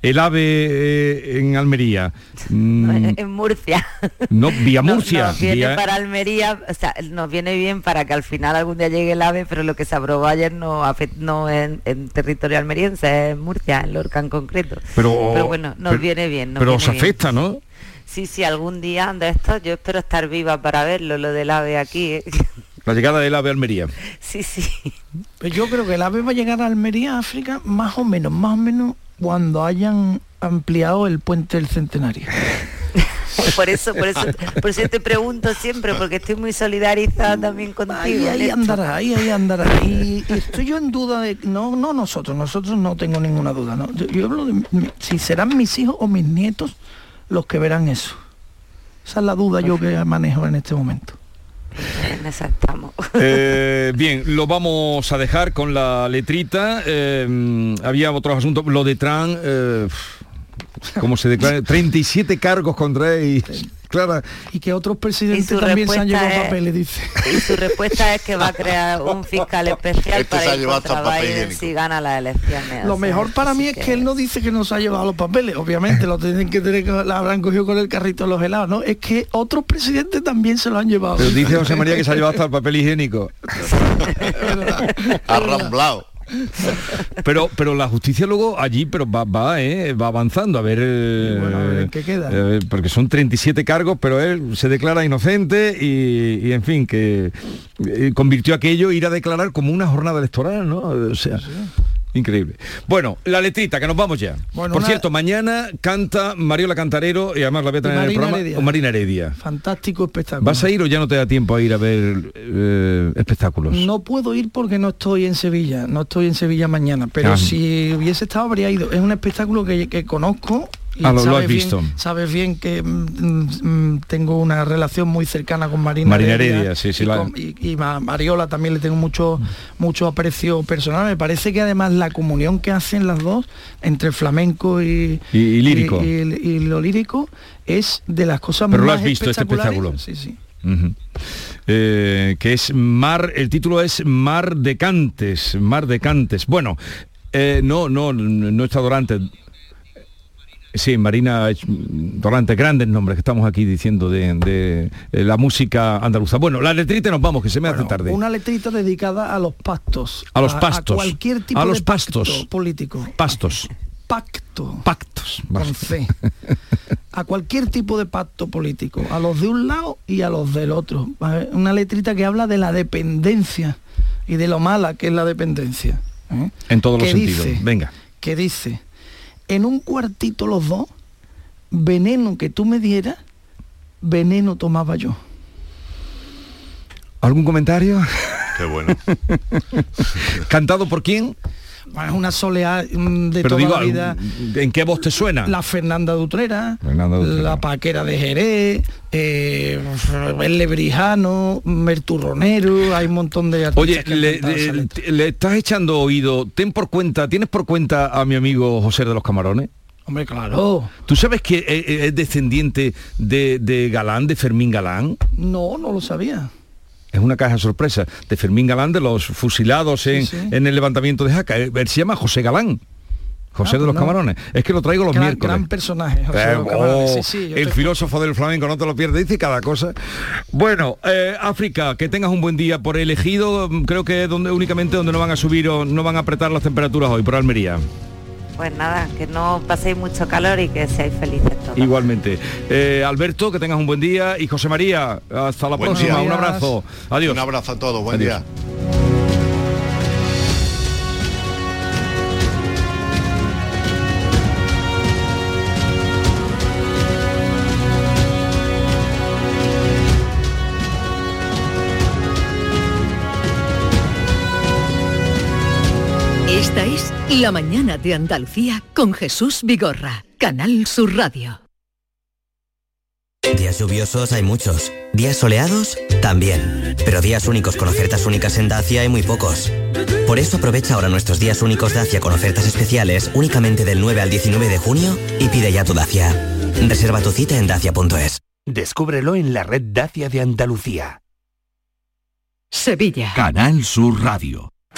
[SPEAKER 1] el AVE eh, en Almería.
[SPEAKER 4] Mm. en Murcia.
[SPEAKER 1] No, vía Murcia.
[SPEAKER 4] Nos, viene para Almería, o sea, nos viene bien para que al final algún día llegue el AVE, pero lo que se aprobó ayer no, no en, territorio almeriense, es en Murcia, en Lorca en concreto. Pero, bueno, nos viene bien.
[SPEAKER 1] pero os afecta, ¿no?
[SPEAKER 4] Sí, sí, algún día de esto yo espero estar viva para verlo, lo del AVE aquí. ¿eh?
[SPEAKER 1] La llegada del AVE a Almería.
[SPEAKER 4] Sí, sí.
[SPEAKER 3] Pues yo creo que el AVE va a llegar a Almería, África, más o menos, más o menos cuando hayan ampliado el puente del centenario.
[SPEAKER 4] por eso, por eso, por eso te pregunto siempre, porque estoy muy solidarizada también contigo.
[SPEAKER 3] Ahí, ahí andará, ahí, ahí andará. Y, estoy yo en duda de, no, no nosotros, nosotros no tengo ninguna duda, ¿no? Yo, hablo de si serán mis hijos o mis nietos los que verán eso. Esa es la duda yo que manejo en este momento.
[SPEAKER 1] Eh, bien, lo vamos a dejar con la letrita. Eh, había otros asuntos. Lo de Trump, eh, como se declara, 37 cargos contra él. Clara.
[SPEAKER 3] Y que otros presidentes también se han llevado papeles, dice.
[SPEAKER 4] Y su respuesta es que va a crear un fiscal especial este para ir contra Biden si gana las elecciones.
[SPEAKER 3] Lo mejor para mí es que... él no dice que no se ha llevado los papeles, obviamente lo tienen que tener, la habrán cogido con el carrito de los helados, ¿no? Es que otros presidentes también se lo han llevado.
[SPEAKER 1] Pero dice José María que se ha llevado hasta el papel higiénico.
[SPEAKER 5] Arramblado.
[SPEAKER 1] Pero pero la justicia luego allí pero va va, eh, va avanzando. A ver,
[SPEAKER 3] eh, qué queda. eh,
[SPEAKER 1] porque son 37 cargos pero él se declara inocente y, en fin que convirtió aquello ir a declarar como una jornada electoral no o sea Increíble. Bueno, la letrita, que nos vamos ya. Por cierto, mañana canta Mariola Cantarero y además la voy a tener en el programa Marina Heredia.
[SPEAKER 3] Fantástico espectáculo.
[SPEAKER 1] ¿Vas a ir o ya no te da tiempo a ir a ver eh, espectáculos?
[SPEAKER 3] No puedo ir porque no estoy en Sevilla, no estoy en Sevilla mañana, pero ah. si hubiese estado habría ido. Es un espectáculo que, que conozco
[SPEAKER 1] ah, lo, has visto.
[SPEAKER 3] sabes bien que mm, mm, tengo una relación muy cercana con Marina,
[SPEAKER 1] Marina Heredia, sí, sí,
[SPEAKER 3] y, Mariola también le tengo mucho mucho aprecio personal. Me parece que además la comunión que hacen las dos entre flamenco y,
[SPEAKER 1] lírico
[SPEAKER 3] y, lo lírico es de las cosas
[SPEAKER 1] Pero
[SPEAKER 3] más
[SPEAKER 1] lo has visto este espectáculo.
[SPEAKER 3] Sí, sí.
[SPEAKER 1] Eh, que es Mar, el título es Mar de Cantes, Mar de Cantes. Bueno, eh, no, no, no he estado antes Sí, Marina Dorante, grandes nombres que estamos aquí diciendo de, de, la música andaluza. Bueno, la letrita nos vamos, que se me hace tarde.
[SPEAKER 3] Una letrita dedicada a los pastos.
[SPEAKER 1] A los pastos.
[SPEAKER 3] A, cualquier tipo
[SPEAKER 1] a los
[SPEAKER 3] de
[SPEAKER 1] pastos
[SPEAKER 3] político.
[SPEAKER 1] Pastos.
[SPEAKER 3] Pacto.
[SPEAKER 1] Pactos.
[SPEAKER 3] Con C. a cualquier tipo de pacto político. A los de un lado y a los del otro. Una letrita que habla de la dependencia y de lo mala que es la dependencia. ¿eh?
[SPEAKER 1] En todos los sentidos. Venga.
[SPEAKER 3] Que dice en un cuartito los dos, veneno que tú me dieras, veneno tomaba yo.
[SPEAKER 1] ¿Algún comentario?
[SPEAKER 5] Qué bueno.
[SPEAKER 1] ¿Cantado por quién?
[SPEAKER 3] Es una soleá mm, de toda la vida.
[SPEAKER 1] ¿En qué voz te suena?
[SPEAKER 3] La Fernanda Dutrera, la Paquera de Jerez, eh, el Lebrijano, Merturronero, hay un montón de
[SPEAKER 1] artistas. Oye, le, le, estás echando oído, ten por cuenta, ¿tienes por cuenta a mi amigo José de los Camarones?
[SPEAKER 3] Hombre, claro.
[SPEAKER 1] ¿Tú sabes que es, descendiente de, de Galán, de Fermín Galán?
[SPEAKER 3] No, no lo sabía
[SPEAKER 1] es una caja sorpresa de Fermín Galán de los fusilados en, el levantamiento de Jaca. Él se llama José Galán. José ah, de los Camarones. Es que lo traigo los miércoles.
[SPEAKER 3] Gran personaje.
[SPEAKER 1] Eh, oh, el filósofo del flamenco, no te lo pierdes, dice cada cosa. Bueno, eh, África, que tengas un buen día. Por elegido, creo que donde únicamente donde no van a subir o no van a apretar las temperaturas hoy, por Almería.
[SPEAKER 4] Pues nada, que no paséis mucho calor y que seáis felices todos.
[SPEAKER 1] Igualmente. Eh, Alberto, que tengas un buen día. Y José María, hasta la próxima. Un abrazo. Adiós.
[SPEAKER 5] Un abrazo a todos. Buen día.
[SPEAKER 6] La mañana de Andalucía con Jesús Vigorra, Canal Sur Radio.
[SPEAKER 14] Días lluviosos hay muchos, días soleados también, pero días únicos con ofertas únicas en Dacia hay muy pocos. Por eso aprovecha ahora nuestros días únicos Dacia con ofertas especiales únicamente del 9 al 19 de junio y pide ya tu Dacia. Reserva tu cita en dacia.es.
[SPEAKER 15] Descúbrelo en la red Dacia de Andalucía.
[SPEAKER 6] Sevilla.
[SPEAKER 15] Canal Sur Radio.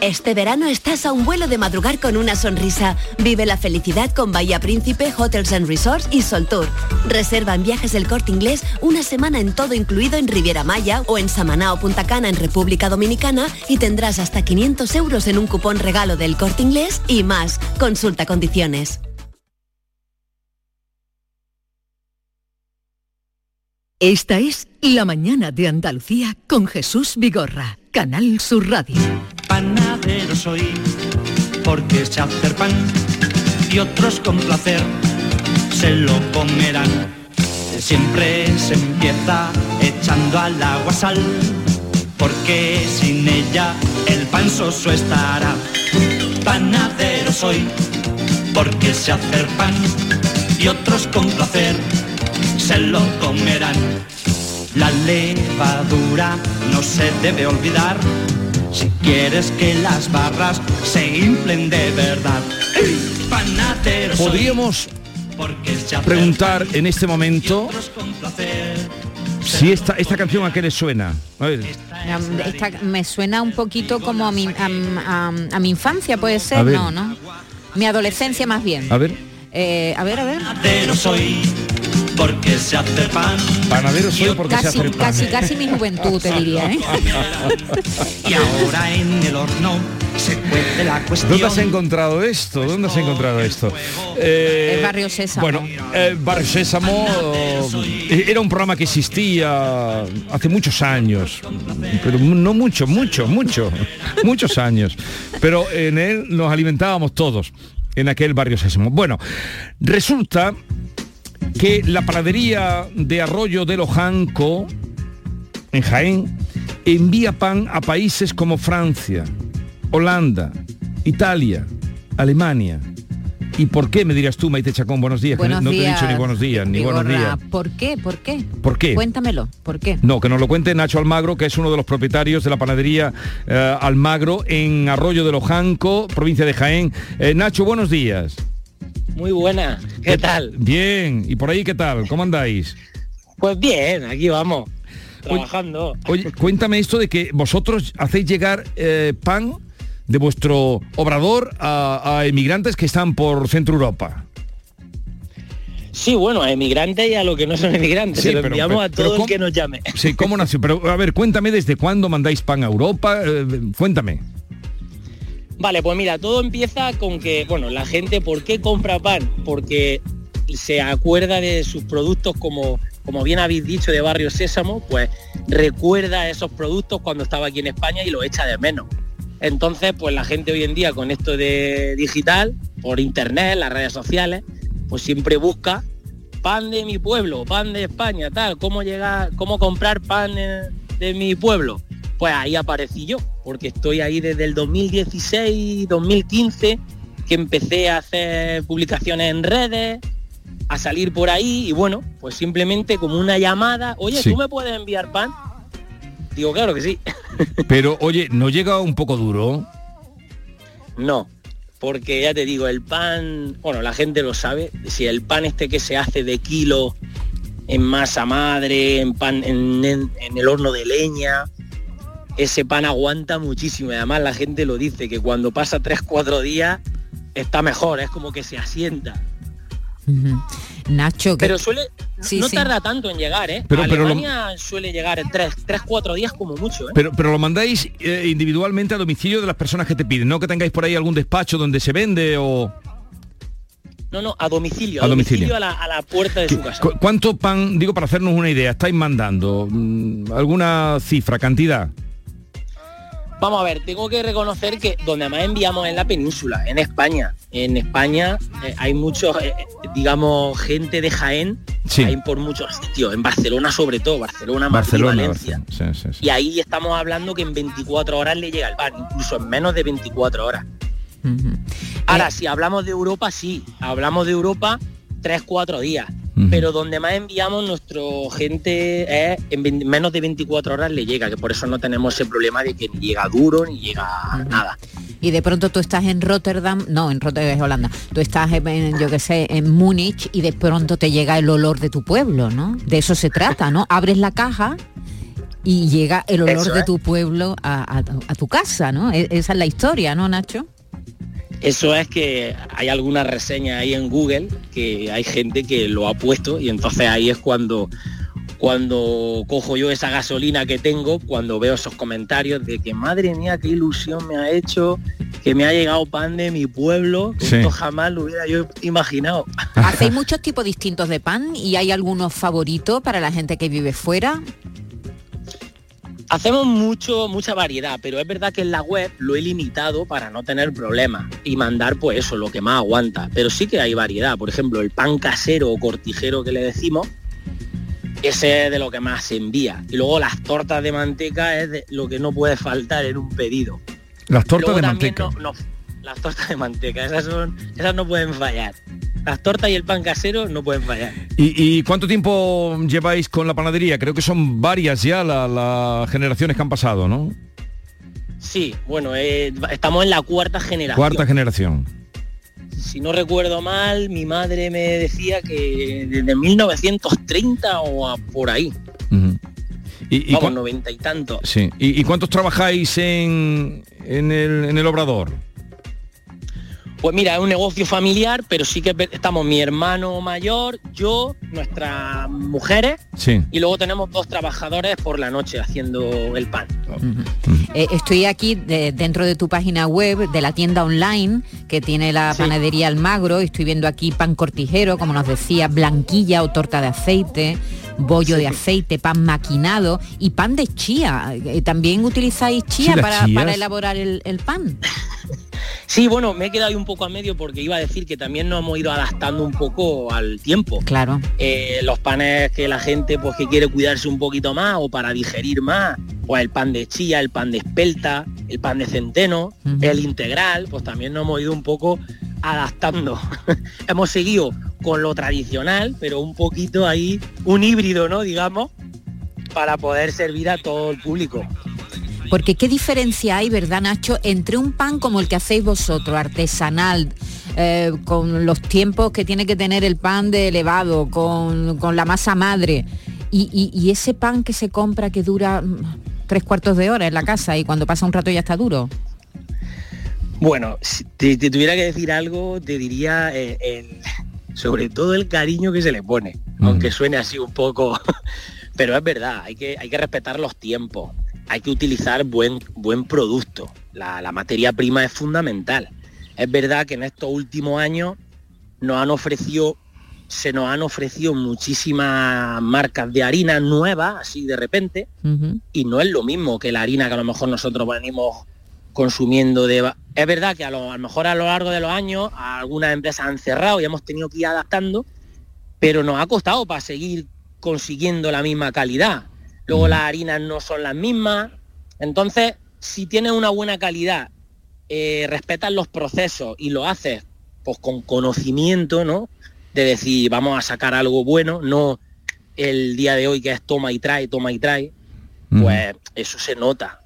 [SPEAKER 16] Este verano estás a un vuelo de madrugar con una sonrisa. Vive la felicidad con Bahía Príncipe, Hotels and Resorts y Sol Tour. Reserva en viajes del corte inglés una semana en todo incluido en Riviera Maya o en Samaná o Punta Cana en República Dominicana y tendrás hasta 500 euros en un cupón regalo del corte inglés y más. Consulta condiciones.
[SPEAKER 6] Esta es La Mañana de Andalucía con Jesús Vigorra, Canal Sur Radio
[SPEAKER 17] panadero soy, porque sé hacer pan y otros con placer se lo comerán. Siempre se empieza echando al agua sal, porque sin ella el pan soso estará. Panadero soy, porque sé hacer pan y otros con placer se lo comerán. La levadura no se debe olvidar si quieres que las barras se inflen de verdad.
[SPEAKER 1] Podríamos preguntar en este momento Si esta, esta canción a qué le suena. A ver,
[SPEAKER 18] Esta me suena un poquito como a mi, a, a- a mi infancia, puede ser, no, ¿no? Mi adolescencia más bien.
[SPEAKER 1] a ver.
[SPEAKER 18] Eh, a ver, a ver.
[SPEAKER 17] Panadero soy porque se hace pan.
[SPEAKER 1] Panadero soy porque se
[SPEAKER 18] Casi,
[SPEAKER 1] hace el pan.
[SPEAKER 18] casi, casi mi juventud, te diría, ¿eh?
[SPEAKER 17] Y ahora en el horno se cuece la cuestión.
[SPEAKER 1] ¿Dónde has encontrado esto? ¿Dónde has encontrado esto? Eh,
[SPEAKER 18] El Barrio Sésamo.
[SPEAKER 1] Bueno, eh, Barrio Sésamo eh, era un programa que existía hace muchos años, pero no mucho, mucho, mucho, muchos años. Pero en él nos alimentábamos todos, en aquel Barrio Sésamo. Bueno, resulta que la panadería de Arroyo de Lojanco, en Jaén, envía pan a países como Francia, Holanda, Italia, Alemania. ¿Y por qué, me dirás tú, Maite Chacón? Buenos días.
[SPEAKER 18] Buenos
[SPEAKER 1] no te he dicho ni buenos días, ni buenos días.
[SPEAKER 18] ¿Por qué? ¿Por qué?
[SPEAKER 1] ¿Por qué?
[SPEAKER 18] Cuéntamelo, ¿por qué?
[SPEAKER 1] No, que nos lo cuente Nacho Almagro, que es uno de los propietarios de la panadería eh, Almagro en Arroyo de Lojanco, provincia de Jaén. Eh, Nacho, buenos días.
[SPEAKER 19] Muy buena, ¿qué tal?
[SPEAKER 1] Bien, ¿y por ahí qué tal? ¿Cómo andáis?
[SPEAKER 19] Pues bien, aquí vamos, trabajando.
[SPEAKER 1] Oye, cuéntame esto de que vosotros hacéis llegar eh, pan de vuestro obrador a, a emigrantes que están por Centro Europa.
[SPEAKER 19] Sí, bueno, a emigrantes y a los que no son emigrantes,
[SPEAKER 1] Sí,
[SPEAKER 19] se lo
[SPEAKER 1] pero-
[SPEAKER 19] enviamos
[SPEAKER 1] pero-
[SPEAKER 19] a todo el
[SPEAKER 1] ¿cómo-
[SPEAKER 19] que nos llame.
[SPEAKER 1] Sí, ¿cómo nació? Pero a ver, cuéntame desde cuándo mandáis pan a Europa. Eh, cuéntame.
[SPEAKER 19] Vale, pues mira, todo empieza con que, bueno, la gente, ¿por qué compra pan? Porque se acuerda de sus productos como, como bien habéis dicho de Barrio Sésamo, pues recuerda esos productos cuando estaba aquí en España y los echa de menos. Entonces, pues la gente hoy en día con esto de digital, por internet, las redes sociales, pues siempre busca pan de mi pueblo, pan de España, tal, cómo llegar, cómo comprar pan de mi pueblo. Pues ahí aparecí yo, porque estoy ahí desde el 2016, 2015, que empecé a hacer publicaciones en redes, a salir por ahí y bueno, pues simplemente como una llamada, oye,
[SPEAKER 1] Sí.
[SPEAKER 19] ¿tú me puedes enviar pan? Digo, claro que sí.
[SPEAKER 1] Pero oye, ¿no llega un poco duro?
[SPEAKER 19] No, porque ya te digo, el pan, bueno, la gente lo sabe, si el pan este que se hace de kilo en masa madre, en pan en, en- en el horno de leña, ese pan aguanta muchísimo y además la gente lo dice que cuando pasa 3-4 días está mejor, es como que se asienta.
[SPEAKER 18] Ujú. Nacho, que...
[SPEAKER 19] Pero suele,
[SPEAKER 18] Sí,
[SPEAKER 19] no
[SPEAKER 18] sí.
[SPEAKER 19] tarda tanto en llegar, ¿eh?
[SPEAKER 1] Pero- pero lo-
[SPEAKER 19] Alemania suele llegar en 3-4 días como mucho, ¿eh?
[SPEAKER 1] Pero, pero lo mandáis eh, individualmente a domicilio de las personas que te piden, no que tengáis por ahí algún despacho donde se vende o...
[SPEAKER 19] No, no, a domicilio,
[SPEAKER 1] A
[SPEAKER 19] a,
[SPEAKER 1] domicilio.
[SPEAKER 19] domicilio, a, la, a la puerta de su casa.
[SPEAKER 1] ¿Cu- ¿Cuánto pan, digo, para hacernos una idea, estáis mandando? Mm, ¿Alguna cifra, cantidad?
[SPEAKER 19] Vamos a ver, tengo que reconocer que donde más enviamos es la península, en España. En España eh, hay muchos, eh, digamos, gente de Jaén,
[SPEAKER 1] Sí.
[SPEAKER 19] hay por muchos sitios, en Barcelona sobre todo, Barcelona, Madrid,
[SPEAKER 1] Barcelona.
[SPEAKER 19] Valencia.
[SPEAKER 1] Barcelona. Sí, sí, sí.
[SPEAKER 19] Y ahí estamos hablando que en 24 horas le llega el pan, incluso en menos de 24 horas. Ahora, si hablamos de Europa, sí, hablamos de Europa 3-4 días. Pero donde más enviamos nuestro gente es en menos de 24 horas le llega, que por eso no tenemos ese problema de que ni llega duro ni llega nada.
[SPEAKER 18] Y de pronto tú estás en Rotterdam, no, en Rotterdam es Holanda, tú estás en, yo qué sé, en Múnich y de pronto te llega el olor de tu pueblo, ¿no? De eso se trata, ¿no? Abres la caja y llega el olor
[SPEAKER 19] Eso
[SPEAKER 18] de tu pueblo a, a- a tu casa, ¿no? E- Esa es la historia, ¿no, Nacho?
[SPEAKER 19] Eso es que hay algunas reseñas ahí en Google que hay gente que lo ha puesto y entonces ahí es cuando cuando cojo yo esa gasolina que tengo, cuando veo esos comentarios de que madre mía, qué ilusión me ha hecho, que me ha llegado pan de mi pueblo, que
[SPEAKER 1] Sí.
[SPEAKER 19] esto jamás lo hubiera yo imaginado.
[SPEAKER 18] Hacéis muchos tipos distintos de pan y hay algunos favoritos para la gente que vive fuera.
[SPEAKER 19] Hacemos mucho, mucha variedad, pero es verdad que en la web lo he limitado para no tener problemas y mandar pues eso, lo que más aguanta. Pero sí que hay variedad. Por ejemplo, el pan casero o cortijero que le decimos, ese es de lo que más se envía. Y luego las tortas de manteca es de lo que no puede faltar en un pedido.
[SPEAKER 1] Las tortas
[SPEAKER 19] Luego
[SPEAKER 1] de manteca.
[SPEAKER 19] no- no, las tortas de manteca, esas son, esas no pueden fallar. Las tortas y el pan casero no pueden fallar.
[SPEAKER 1] ¿Y, y cuánto tiempo lleváis con la panadería? Creo que son varias ya la- las generaciones que han pasado, ¿no?
[SPEAKER 19] Sí, bueno, eh, estamos en la cuarta generación.
[SPEAKER 1] Cuarta generación.
[SPEAKER 19] si no recuerdo mal, mi madre me decía que desde 1930 o a- por ahí.
[SPEAKER 1] ¿Y,
[SPEAKER 19] Vamos, noventa y tantos.
[SPEAKER 1] Sí. ¿Y, y cuántos trabajáis en, en, el, en el obrador?
[SPEAKER 19] Pues mira, es un negocio familiar, pero sí que estamos mi hermano mayor, yo, nuestras mujeres
[SPEAKER 1] Sí.
[SPEAKER 19] y luego tenemos dos trabajadores por la noche haciendo el pan.
[SPEAKER 18] Eh, estoy aquí de- dentro de tu página web, de la tienda online que tiene la panadería Almagro. Estoy viendo aquí pan cortijero, como nos decía, blanquilla o torta de aceite, bollo de aceite, pan maquinado y pan de chía. Eh, ¿También utilizáis chía para, elaborar el, el pan?
[SPEAKER 19] Sí, bueno, me he quedado ahí un poco a medio porque iba a decir que también nos hemos ido adaptando un poco al tiempo.
[SPEAKER 18] Claro.
[SPEAKER 19] Eh, los panes que la gente pues que quiere cuidarse un poquito más o para digerir más, pues el pan de chía, el pan de espelta, el pan de centeno, el integral, pues también nos hemos ido un poco adaptando. hemos seguido con lo tradicional, pero un poquito ahí, un híbrido, ¿no? Digamos, para poder servir a todo el público.
[SPEAKER 18] Porque qué diferencia hay, ¿verdad, Nacho, entre un pan como el que hacéis vosotros, artesanal, eh, con los tiempos que tiene que tener el pan de elevado, con, con la masa madre, y, y- y ese pan que se compra que dura mm, tres cuartos de hora en la casa y cuando pasa un rato ya está duro?
[SPEAKER 19] Bueno, si te, te tuviera que decir algo, te diría eh, el- sobre todo el cariño que se le pone, aunque suene así un poco, pero es verdad, hay que, hay que respetar los tiempos, hay que utilizar buen, buen producto, la, la materia prima es fundamental. Es verdad que en estos últimos años nos han ofrecido, se nos han ofrecido muchísimas marcas de harina nuevas, así de repente, y no es lo mismo que la harina que a lo mejor nosotros venimos consumiendo de... Es verdad que a lo, a lo mejor a lo largo de los años algunas empresas han cerrado y hemos tenido que ir adaptando, pero nos ha costado para seguir consiguiendo la misma calidad. Luego las harinas no son las mismas. Entonces, si tienes una buena calidad, eh, respetas los procesos y lo haces pues con conocimiento, ¿no? De decir, vamos a sacar algo bueno, no el día de hoy que es toma y trae, toma y trae, pues eso se nota.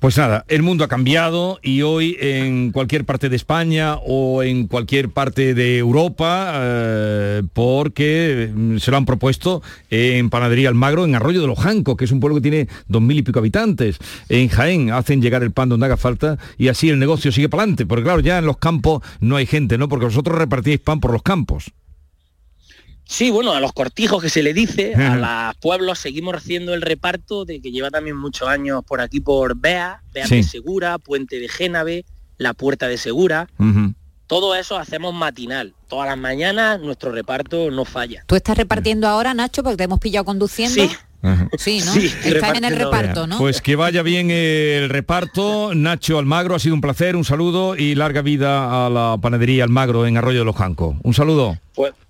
[SPEAKER 1] Pues nada, el mundo ha cambiado y hoy en cualquier parte de España o en cualquier parte de Europa, eh, porque mm, se lo han propuesto en Panadería Almagro, en Arroyo de los Jancos, que es un pueblo que tiene dos mil y pico habitantes. En Jaén hacen llegar el pan donde haga falta y así el negocio sigue para adelante. Porque claro, ya en los campos no hay gente, ¿no? Porque vosotros repartís pan por los campos.
[SPEAKER 19] Sí, bueno, a los cortijos que se le dice, a los pueblos seguimos haciendo el reparto de que lleva también muchos años por aquí por Bea, Bea
[SPEAKER 1] Sí.
[SPEAKER 19] de Segura, Puente de Génave, La Puerta de Segura. Todo eso hacemos matinal. Todas las mañanas nuestro reparto no falla.
[SPEAKER 18] ¿Tú estás repartiendo ahora, Nacho, porque te hemos pillado conduciendo?
[SPEAKER 19] Sí.
[SPEAKER 18] Sí, ¿no?
[SPEAKER 19] Sí,
[SPEAKER 18] Estás en el reparto, ¿no?
[SPEAKER 1] Pues que vaya bien el reparto. Nacho Almagro, ha sido un placer, un saludo y larga vida a la panadería Almagro en Arroyo de los Jancos. Un saludo.
[SPEAKER 19] Pues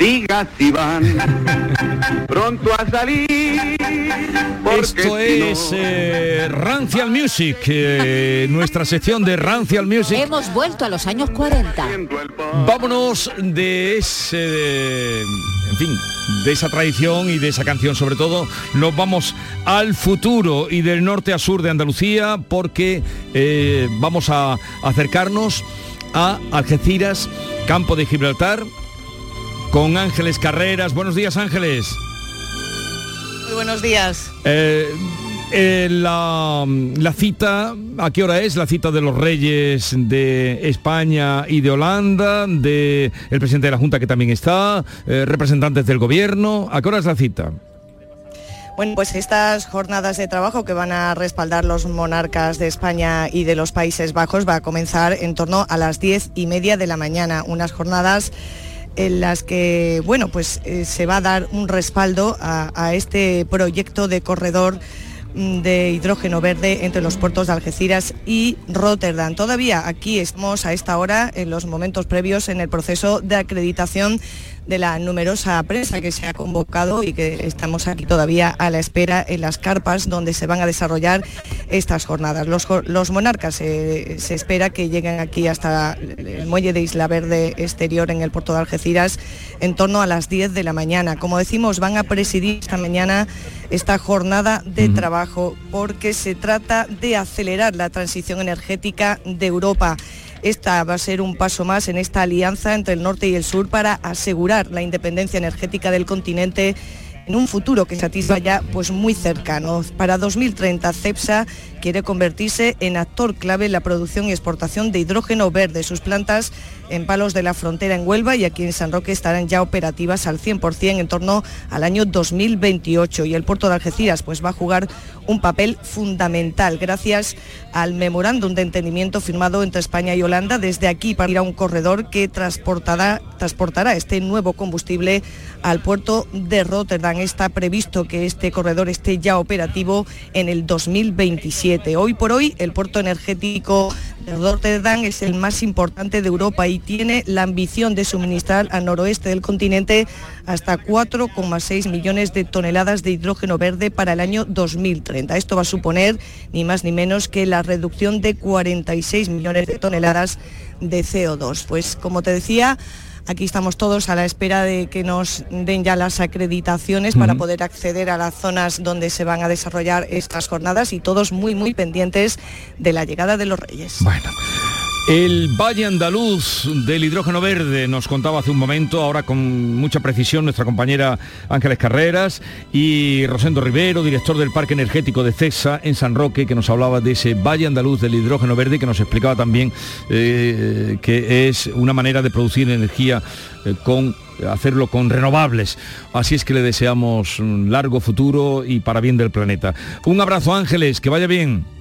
[SPEAKER 20] Diga si van pronto a salir.
[SPEAKER 1] Esto
[SPEAKER 20] si no-
[SPEAKER 1] es eh, Rancial Music, eh, nuestra sección de Rancial Music.
[SPEAKER 18] Hemos vuelto a los años 40.
[SPEAKER 1] Vámonos de ese, de- en fin, de esa tradición y de esa canción sobre todo. Nos vamos al futuro y del norte a sur de Andalucía porque eh, vamos a acercarnos a Algeciras, Campo de Gibraltar, con Ángeles Carreras. Buenos días Ángeles.
[SPEAKER 21] Muy buenos días.
[SPEAKER 1] Eh, eh, la, la cita, ¿a qué hora es? La cita de los reyes de España y de Holanda, de el presidente de la Junta que también está, eh, representantes del gobierno. ¿A qué hora es la cita?
[SPEAKER 21] Bueno, pues estas jornadas de trabajo que van a respaldar los monarcas de España y de los Países Bajos va a comenzar en torno a las diez y media de la mañana. Unas jornadas en las que, bueno, pues eh, se va a dar un respaldo a, a este proyecto de corredor mm, de hidrógeno verde entre los puertos de Algeciras y Rotterdam. Todavía aquí estamos a esta hora en los momentos previos en el proceso de acreditación de la numerosa prensa que se ha convocado y que estamos aquí todavía a la espera en las carpas donde se van a desarrollar estas jornadas. Los, los monarcas eh, se espera que lleguen aquí hasta el muelle de Isla Verde exterior en el puerto de Algeciras en torno a las 10 de la mañana. Como decimos, van a presidir esta mañana esta jornada de trabajo porque se trata de acelerar la transición energética de Europa. Esta va a ser un paso más en esta alianza entre el norte y el sur para asegurar la independencia energética del continente en un futuro que se atisba ya pues muy cercano. Para 2030 CEPSA quiere convertirse en actor clave en la producción y exportación de hidrógeno verde. Sus plantas en Palos de la Frontera en Huelva y aquí en San Roque estarán ya operativas al 100% en torno al año 2028 y el puerto de Algeciras pues va a jugar un papel fundamental gracias al memorándum de entendimiento firmado entre España y Holanda desde aquí para ir a un corredor que transportará, transportará este nuevo combustible al puerto de Rotterdam. Está previsto que este corredor esté ya operativo en el 2027. Hoy por hoy el puerto energético de Rotterdam es el más importante de Europa y tiene la ambición de suministrar al noroeste del continente hasta 4,6 millones de toneladas de hidrógeno verde para el año 2030. Esto va a suponer ni más ni menos que la reducción de 46 millones de toneladas de CO2. Pues como te decía, Aquí estamos todos a la espera de que nos den ya las acreditaciones para poder acceder a las zonas donde se van a desarrollar estas jornadas y todos muy, muy pendientes de la llegada de los Reyes.
[SPEAKER 1] El Valle Andaluz del hidrógeno verde nos contaba hace un momento, ahora con mucha precisión nuestra compañera Ángeles Carreras y Rosendo Rivero, director del Parque Energético de CESA en San Roque, que nos hablaba de ese Valle Andaluz del hidrógeno verde y que nos explicaba también eh, que es una manera de producir energía eh, con hacerlo con renovables. Así es que le deseamos un largo futuro y para bien del planeta. Un abrazo Ángeles, que vaya bien.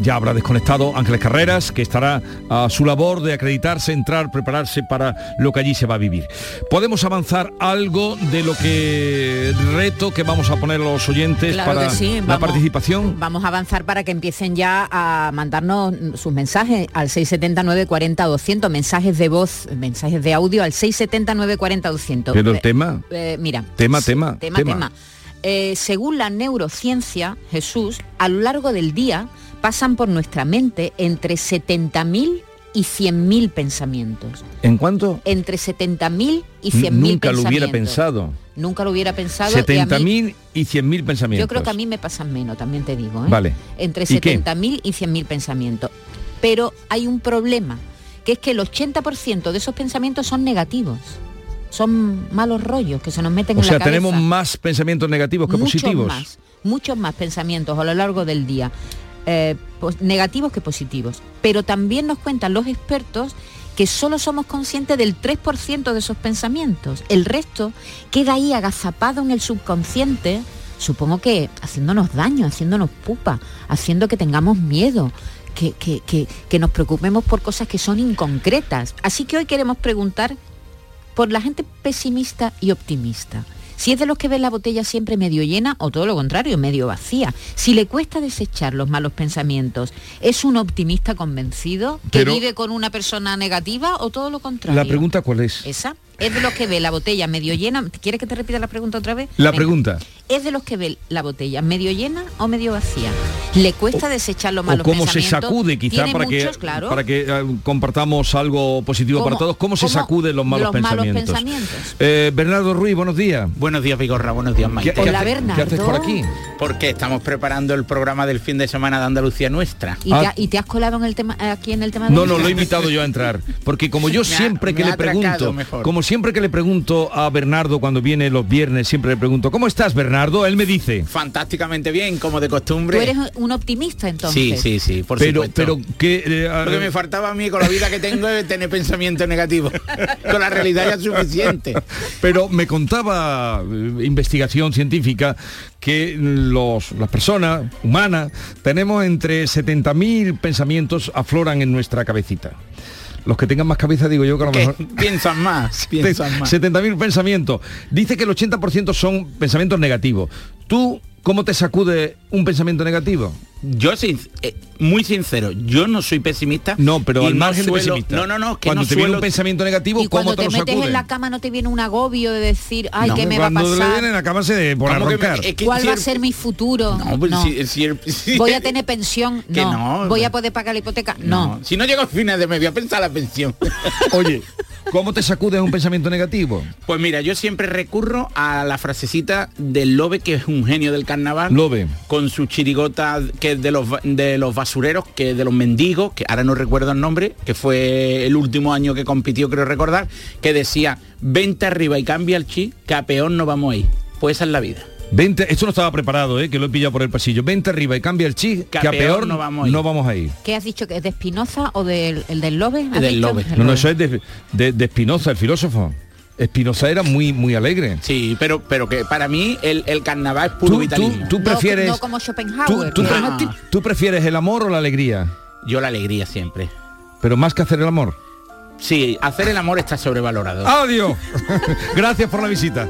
[SPEAKER 1] Ya habrá desconectado Ángeles Carreras, que estará a su labor de acreditarse, entrar, prepararse para lo que allí se va a vivir. ¿Podemos avanzar algo de lo que reto que vamos a poner a los oyentes
[SPEAKER 18] Claro
[SPEAKER 1] para la participación?
[SPEAKER 18] Vamos a avanzar para que empiecen ya a mandarnos sus mensajes al 679 40 200, mensajes de voz, mensajes de audio al 679 40 200.
[SPEAKER 1] Pero el
[SPEAKER 18] Eh,
[SPEAKER 1] tema,
[SPEAKER 18] eh, mira,
[SPEAKER 1] tema, tema,
[SPEAKER 18] tema,
[SPEAKER 1] tema.
[SPEAKER 18] tema. Eh, según la neurociencia, Jesús, a lo largo del día pasan por nuestra mente entre 70.000 y 100.000 pensamientos.
[SPEAKER 1] ¿En cuánto?
[SPEAKER 18] Entre 70.000 y 100.000
[SPEAKER 1] Nunca lo hubiera
[SPEAKER 18] pensamientos.
[SPEAKER 1] pensado.
[SPEAKER 18] Nunca lo hubiera pensado. y a mí-
[SPEAKER 1] 70.000 y 100.000 pensamientos.
[SPEAKER 18] yo creo que a mí me pasan menos, también te digo. ¿eh?
[SPEAKER 1] Vale.
[SPEAKER 18] Entre
[SPEAKER 1] ¿Y qué?
[SPEAKER 18] 70.000 y 100.000 pensamientos. Pero hay un problema, que es que el 80% de esos pensamientos son negativos. Son malos rollos que se nos meten
[SPEAKER 1] O
[SPEAKER 18] en
[SPEAKER 1] sea,
[SPEAKER 18] la cabeza.
[SPEAKER 1] tenemos más pensamientos negativos que
[SPEAKER 18] muchos
[SPEAKER 1] positivos.
[SPEAKER 18] Más, muchos más pensamientos a lo largo del día, eh, negativos que positivos. Pero también nos cuentan los expertos que solo somos conscientes del 3% de esos pensamientos. El resto queda ahí agazapado en el subconsciente, supongo que haciéndonos daño, haciéndonos pupa, haciendo que tengamos miedo. Que- que- que nos preocupemos por cosas que son inconcretas. Así que hoy queremos preguntar por la gente pesimista y optimista. Si es de los que ven la botella siempre medio llena o todo lo contrario, medio vacía. Si le cuesta desechar los malos pensamientos, ¿es un optimista convencido que
[SPEAKER 1] Pero-
[SPEAKER 18] vive con una persona negativa o todo lo contrario?
[SPEAKER 1] La pregunta cuál es?
[SPEAKER 18] Esa. ¿Es de los que ve la botella medio llena? ¿Quieres que te repita la pregunta otra vez?
[SPEAKER 1] La
[SPEAKER 18] Venga.
[SPEAKER 1] pregunta.
[SPEAKER 18] ¿Es de los que ve la botella medio llena o medio vacía? ¿Le cuesta desechar los
[SPEAKER 1] O
[SPEAKER 18] malos
[SPEAKER 1] cómo se sacude quizá para que,
[SPEAKER 18] claro.
[SPEAKER 1] para que eh, compartamos algo positivo para
[SPEAKER 18] ¿Cómo-
[SPEAKER 1] todos. ¿Cómo se
[SPEAKER 18] cómo
[SPEAKER 1] sacuden los malos
[SPEAKER 18] los malos
[SPEAKER 1] pensamientos?
[SPEAKER 18] pensamientos?
[SPEAKER 1] Eh, Bernardo Ruiz, buenos días.
[SPEAKER 22] Buenos días, Vigorra, buenos días, Maite.
[SPEAKER 1] ¿Qué- qué Hola, hace- qué haces por aquí?
[SPEAKER 22] Porque estamos preparando el programa del fin de semana de Andalucía Nuestra.
[SPEAKER 18] ¿Y, te, y te has colado en el tema, aquí en el tema de
[SPEAKER 1] No, no, lo he invitado yo a entrar. Porque como yo
[SPEAKER 22] ha-
[SPEAKER 1] siempre que le pregunto,
[SPEAKER 22] mejor.
[SPEAKER 1] como siempre que le pregunto a Bernardo cuando viene los viernes, siempre le pregunto, ¿cómo estás, Bernardo? Él me dice.
[SPEAKER 22] Fantásticamente bien, como de
[SPEAKER 18] Tú
[SPEAKER 22] costumbre.
[SPEAKER 18] eres un optimista entonces.
[SPEAKER 22] Sí, sí, sí, por
[SPEAKER 1] pero,
[SPEAKER 22] supuesto.
[SPEAKER 1] pero que eh,
[SPEAKER 22] Lo que me faltaba a mí con la vida que tengo es tener pensamiento negativo. con la realidad ya es suficiente.
[SPEAKER 1] Pero me contaba eh, investigación científica que los, las personas humanas tenemos entre 70.000 pensamientos afloran en nuestra cabecita. Los que tengan más cabeza, digo yo que a lo mejor...
[SPEAKER 22] piensan más, piensan más.
[SPEAKER 1] 70.000 pensamientos. Dice que el 80% son pensamientos negativos. ¿Tú cómo te sacude un pensamiento negativo?
[SPEAKER 22] Yo, sin- eh, muy sincero, yo no soy pesimista.
[SPEAKER 1] No, pero al margen de
[SPEAKER 22] suelo-
[SPEAKER 1] pesimista.
[SPEAKER 22] No, no, no, que
[SPEAKER 1] Cuando
[SPEAKER 22] no
[SPEAKER 1] te viene un pensamiento negativo,
[SPEAKER 18] Y cuando
[SPEAKER 1] ¿cómo te,
[SPEAKER 18] metes
[SPEAKER 1] sacude?
[SPEAKER 18] en la cama no te viene un agobio de decir, ay, ¿qué me va a
[SPEAKER 1] Cuando
[SPEAKER 18] pasar?
[SPEAKER 1] viene en la cama se pone a
[SPEAKER 22] ¿Cómo que me-
[SPEAKER 1] roncar.
[SPEAKER 22] es que
[SPEAKER 18] ¿Cuál
[SPEAKER 22] si
[SPEAKER 18] va a ser mi futuro?
[SPEAKER 22] No, pues
[SPEAKER 18] No.
[SPEAKER 22] si- si el- si-
[SPEAKER 18] ¿Voy a tener pensión?
[SPEAKER 22] Que
[SPEAKER 18] No.
[SPEAKER 22] no,
[SPEAKER 18] ¿Voy a
[SPEAKER 22] pues-
[SPEAKER 18] poder pagar la hipoteca? No.
[SPEAKER 22] Si no llego a fines de mes, voy a pensar la pensión.
[SPEAKER 1] Oye, ¿cómo te sacude un pensamiento negativo?
[SPEAKER 22] Pues mira, yo siempre recurro a la frasecita del Lobe, que es un genio del carnaval.
[SPEAKER 1] Lobe.
[SPEAKER 22] Con su chirigota que de los, de los basureros, que de los mendigos, que ahora no recuerdo el nombre, que fue el último año que compitió, creo recordar, que decía, vente arriba y cambia el chi, que a peor no vamos a ir. Pues esa es la vida.
[SPEAKER 1] Vente, esto no estaba preparado, ¿eh? que lo he pillado por el pasillo. Vente arriba y cambia el chi, que, a peor, no, vamos a ir.
[SPEAKER 18] ¿Qué has dicho? ¿Que es de Espinoza o del, el del Lobe? ¿Has
[SPEAKER 22] Del? Lobe.
[SPEAKER 1] No, no, eso es de, de, de Spinoza, el filósofo. Spinoza era muy, muy alegre.
[SPEAKER 22] Sí, pero, pero que para mí el, el carnaval es puro
[SPEAKER 1] Tú, tú,
[SPEAKER 22] vitalismo.
[SPEAKER 1] tú prefieres,
[SPEAKER 18] No, como Schopenhauer.
[SPEAKER 1] tú
[SPEAKER 18] ¿no?
[SPEAKER 1] pre-
[SPEAKER 22] No.
[SPEAKER 1] tú prefieres el amor o la alegría,
[SPEAKER 22] Yo la alegría siempre.
[SPEAKER 1] pero más que hacer el amor.
[SPEAKER 22] Sí, hacer el amor está sobrevalorado.
[SPEAKER 1] Adiós. Gracias por la visita.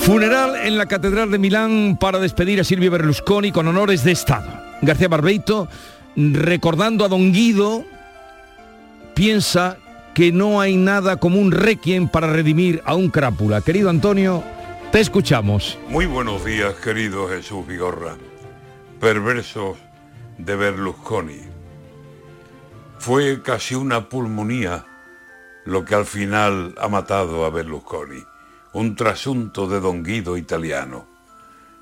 [SPEAKER 1] Funeral en la Catedral de Milán para despedir a Silvio Berlusconi con honores de Estado. García Barbeito, recordando a Don Guido, piensa que no hay nada como un requiem para redimir a un crápula. Querido Antonio, te escuchamos.
[SPEAKER 23] Muy buenos días, querido Jesús Vigorra. Perversos de Berlusconi. Fue casi una pulmonía lo que al final ha matado a Berlusconi. Un trasunto de don Guido italiano.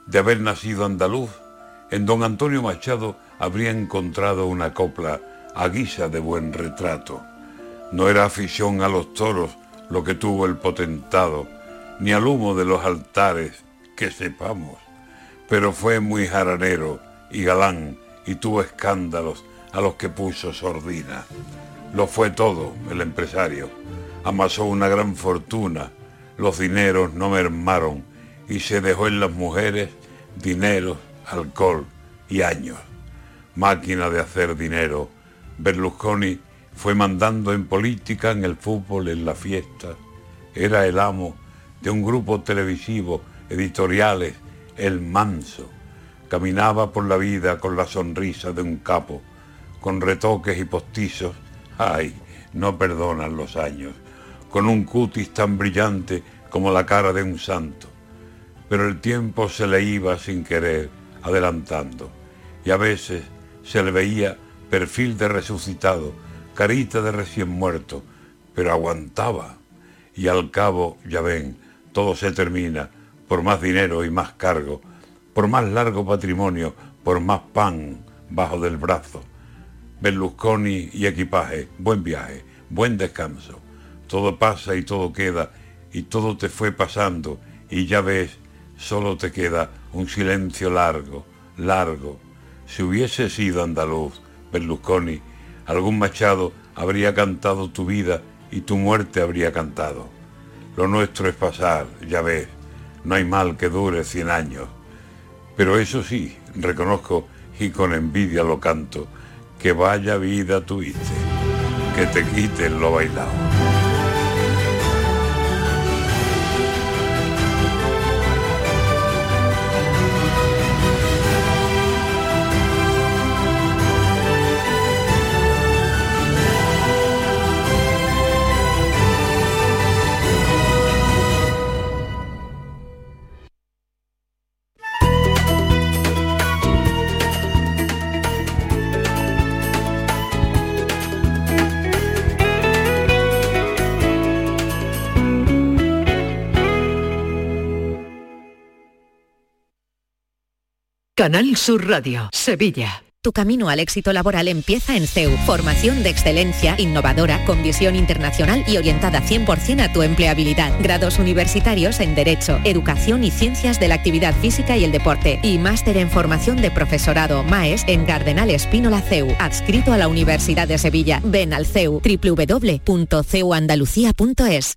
[SPEAKER 23] De haber nacido andaluz, en don Antonio Machado habría encontrado una copla a guisa de buen retrato. No era afición a los toros lo que tuvo el potentado, ni al humo de los altares, que sepamos, pero fue muy jaranero y galán y tuvo escándalos a los que puso sordina. Lo fue todo el empresario. Amasó una gran fortuna, los dineros no mermaron y se dejó en las mujeres dinero, alcohol y años. Máquina de hacer dinero, Berlusconi fue mandando en política, en el fútbol, en la fiesta. Era el amo de un grupo televisivo, editoriales, El Manso. Caminaba por la vida con la sonrisa de un capo, con retoques y postizos. Ay, no perdonan los años. Con un cutis tan brillante como la cara de un santo. Pero el tiempo se le iba sin querer, adelantando. Y a veces se le veía perfil de resucitado, carita de recién muerto, pero aguantaba. Y al cabo, ya ven, todo se termina, por más dinero y más cargo, por más largo patrimonio, por más pan bajo del brazo. Berlusconi y equipaje, buen viaje, buen descanso. Todo pasa y todo queda, y todo te fue pasando, y ya ves, solo te queda un silencio largo, largo. Si hubiese sido andaluz, Berlusconi, algún machado habría cantado tu vida y tu muerte habría cantado. Lo nuestro es pasar, ya ves, no hay mal que dure cien años. Pero eso sí, reconozco y con envidia lo canto, que vaya vida tuviste, que te quiten lo bailado.
[SPEAKER 6] Canal Sur Radio, Sevilla.
[SPEAKER 24] Tu camino al éxito laboral empieza en CEU. Formación de excelencia, innovadora, con visión internacional y orientada 100% a tu empleabilidad. Grados universitarios en Derecho, Educación y Ciencias de la Actividad Física y el Deporte. Y máster en formación de profesorado MAES en Cardenal Espínola CEU. Adscrito a la Universidad de Sevilla. Ven al CEU www.ceuandalucía.es.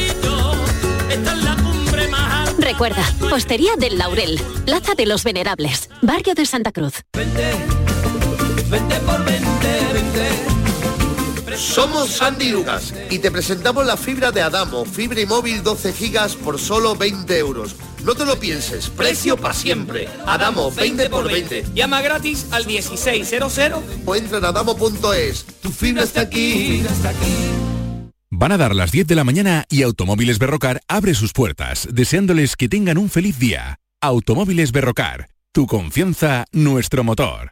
[SPEAKER 7] Recuerda, Hostería del Laurel, Plaza de los Venerables, Barrio de Santa Cruz.
[SPEAKER 20] Somos Sandy Lucas y te presentamos la fibra de Adamo, fibra y móvil 12 gigas por solo 20 euros. No te lo pienses, precio para siempre. Adamo, 20 por 20.
[SPEAKER 25] Llama gratis al 1600
[SPEAKER 20] o entra en adamo.es. Tu fibra está aquí.
[SPEAKER 10] Van a dar las 10 de la mañana y Automóviles Berrocar abre sus puertas, deseándoles que tengan un feliz día. Automóviles Berrocar, tu confianza, nuestro motor.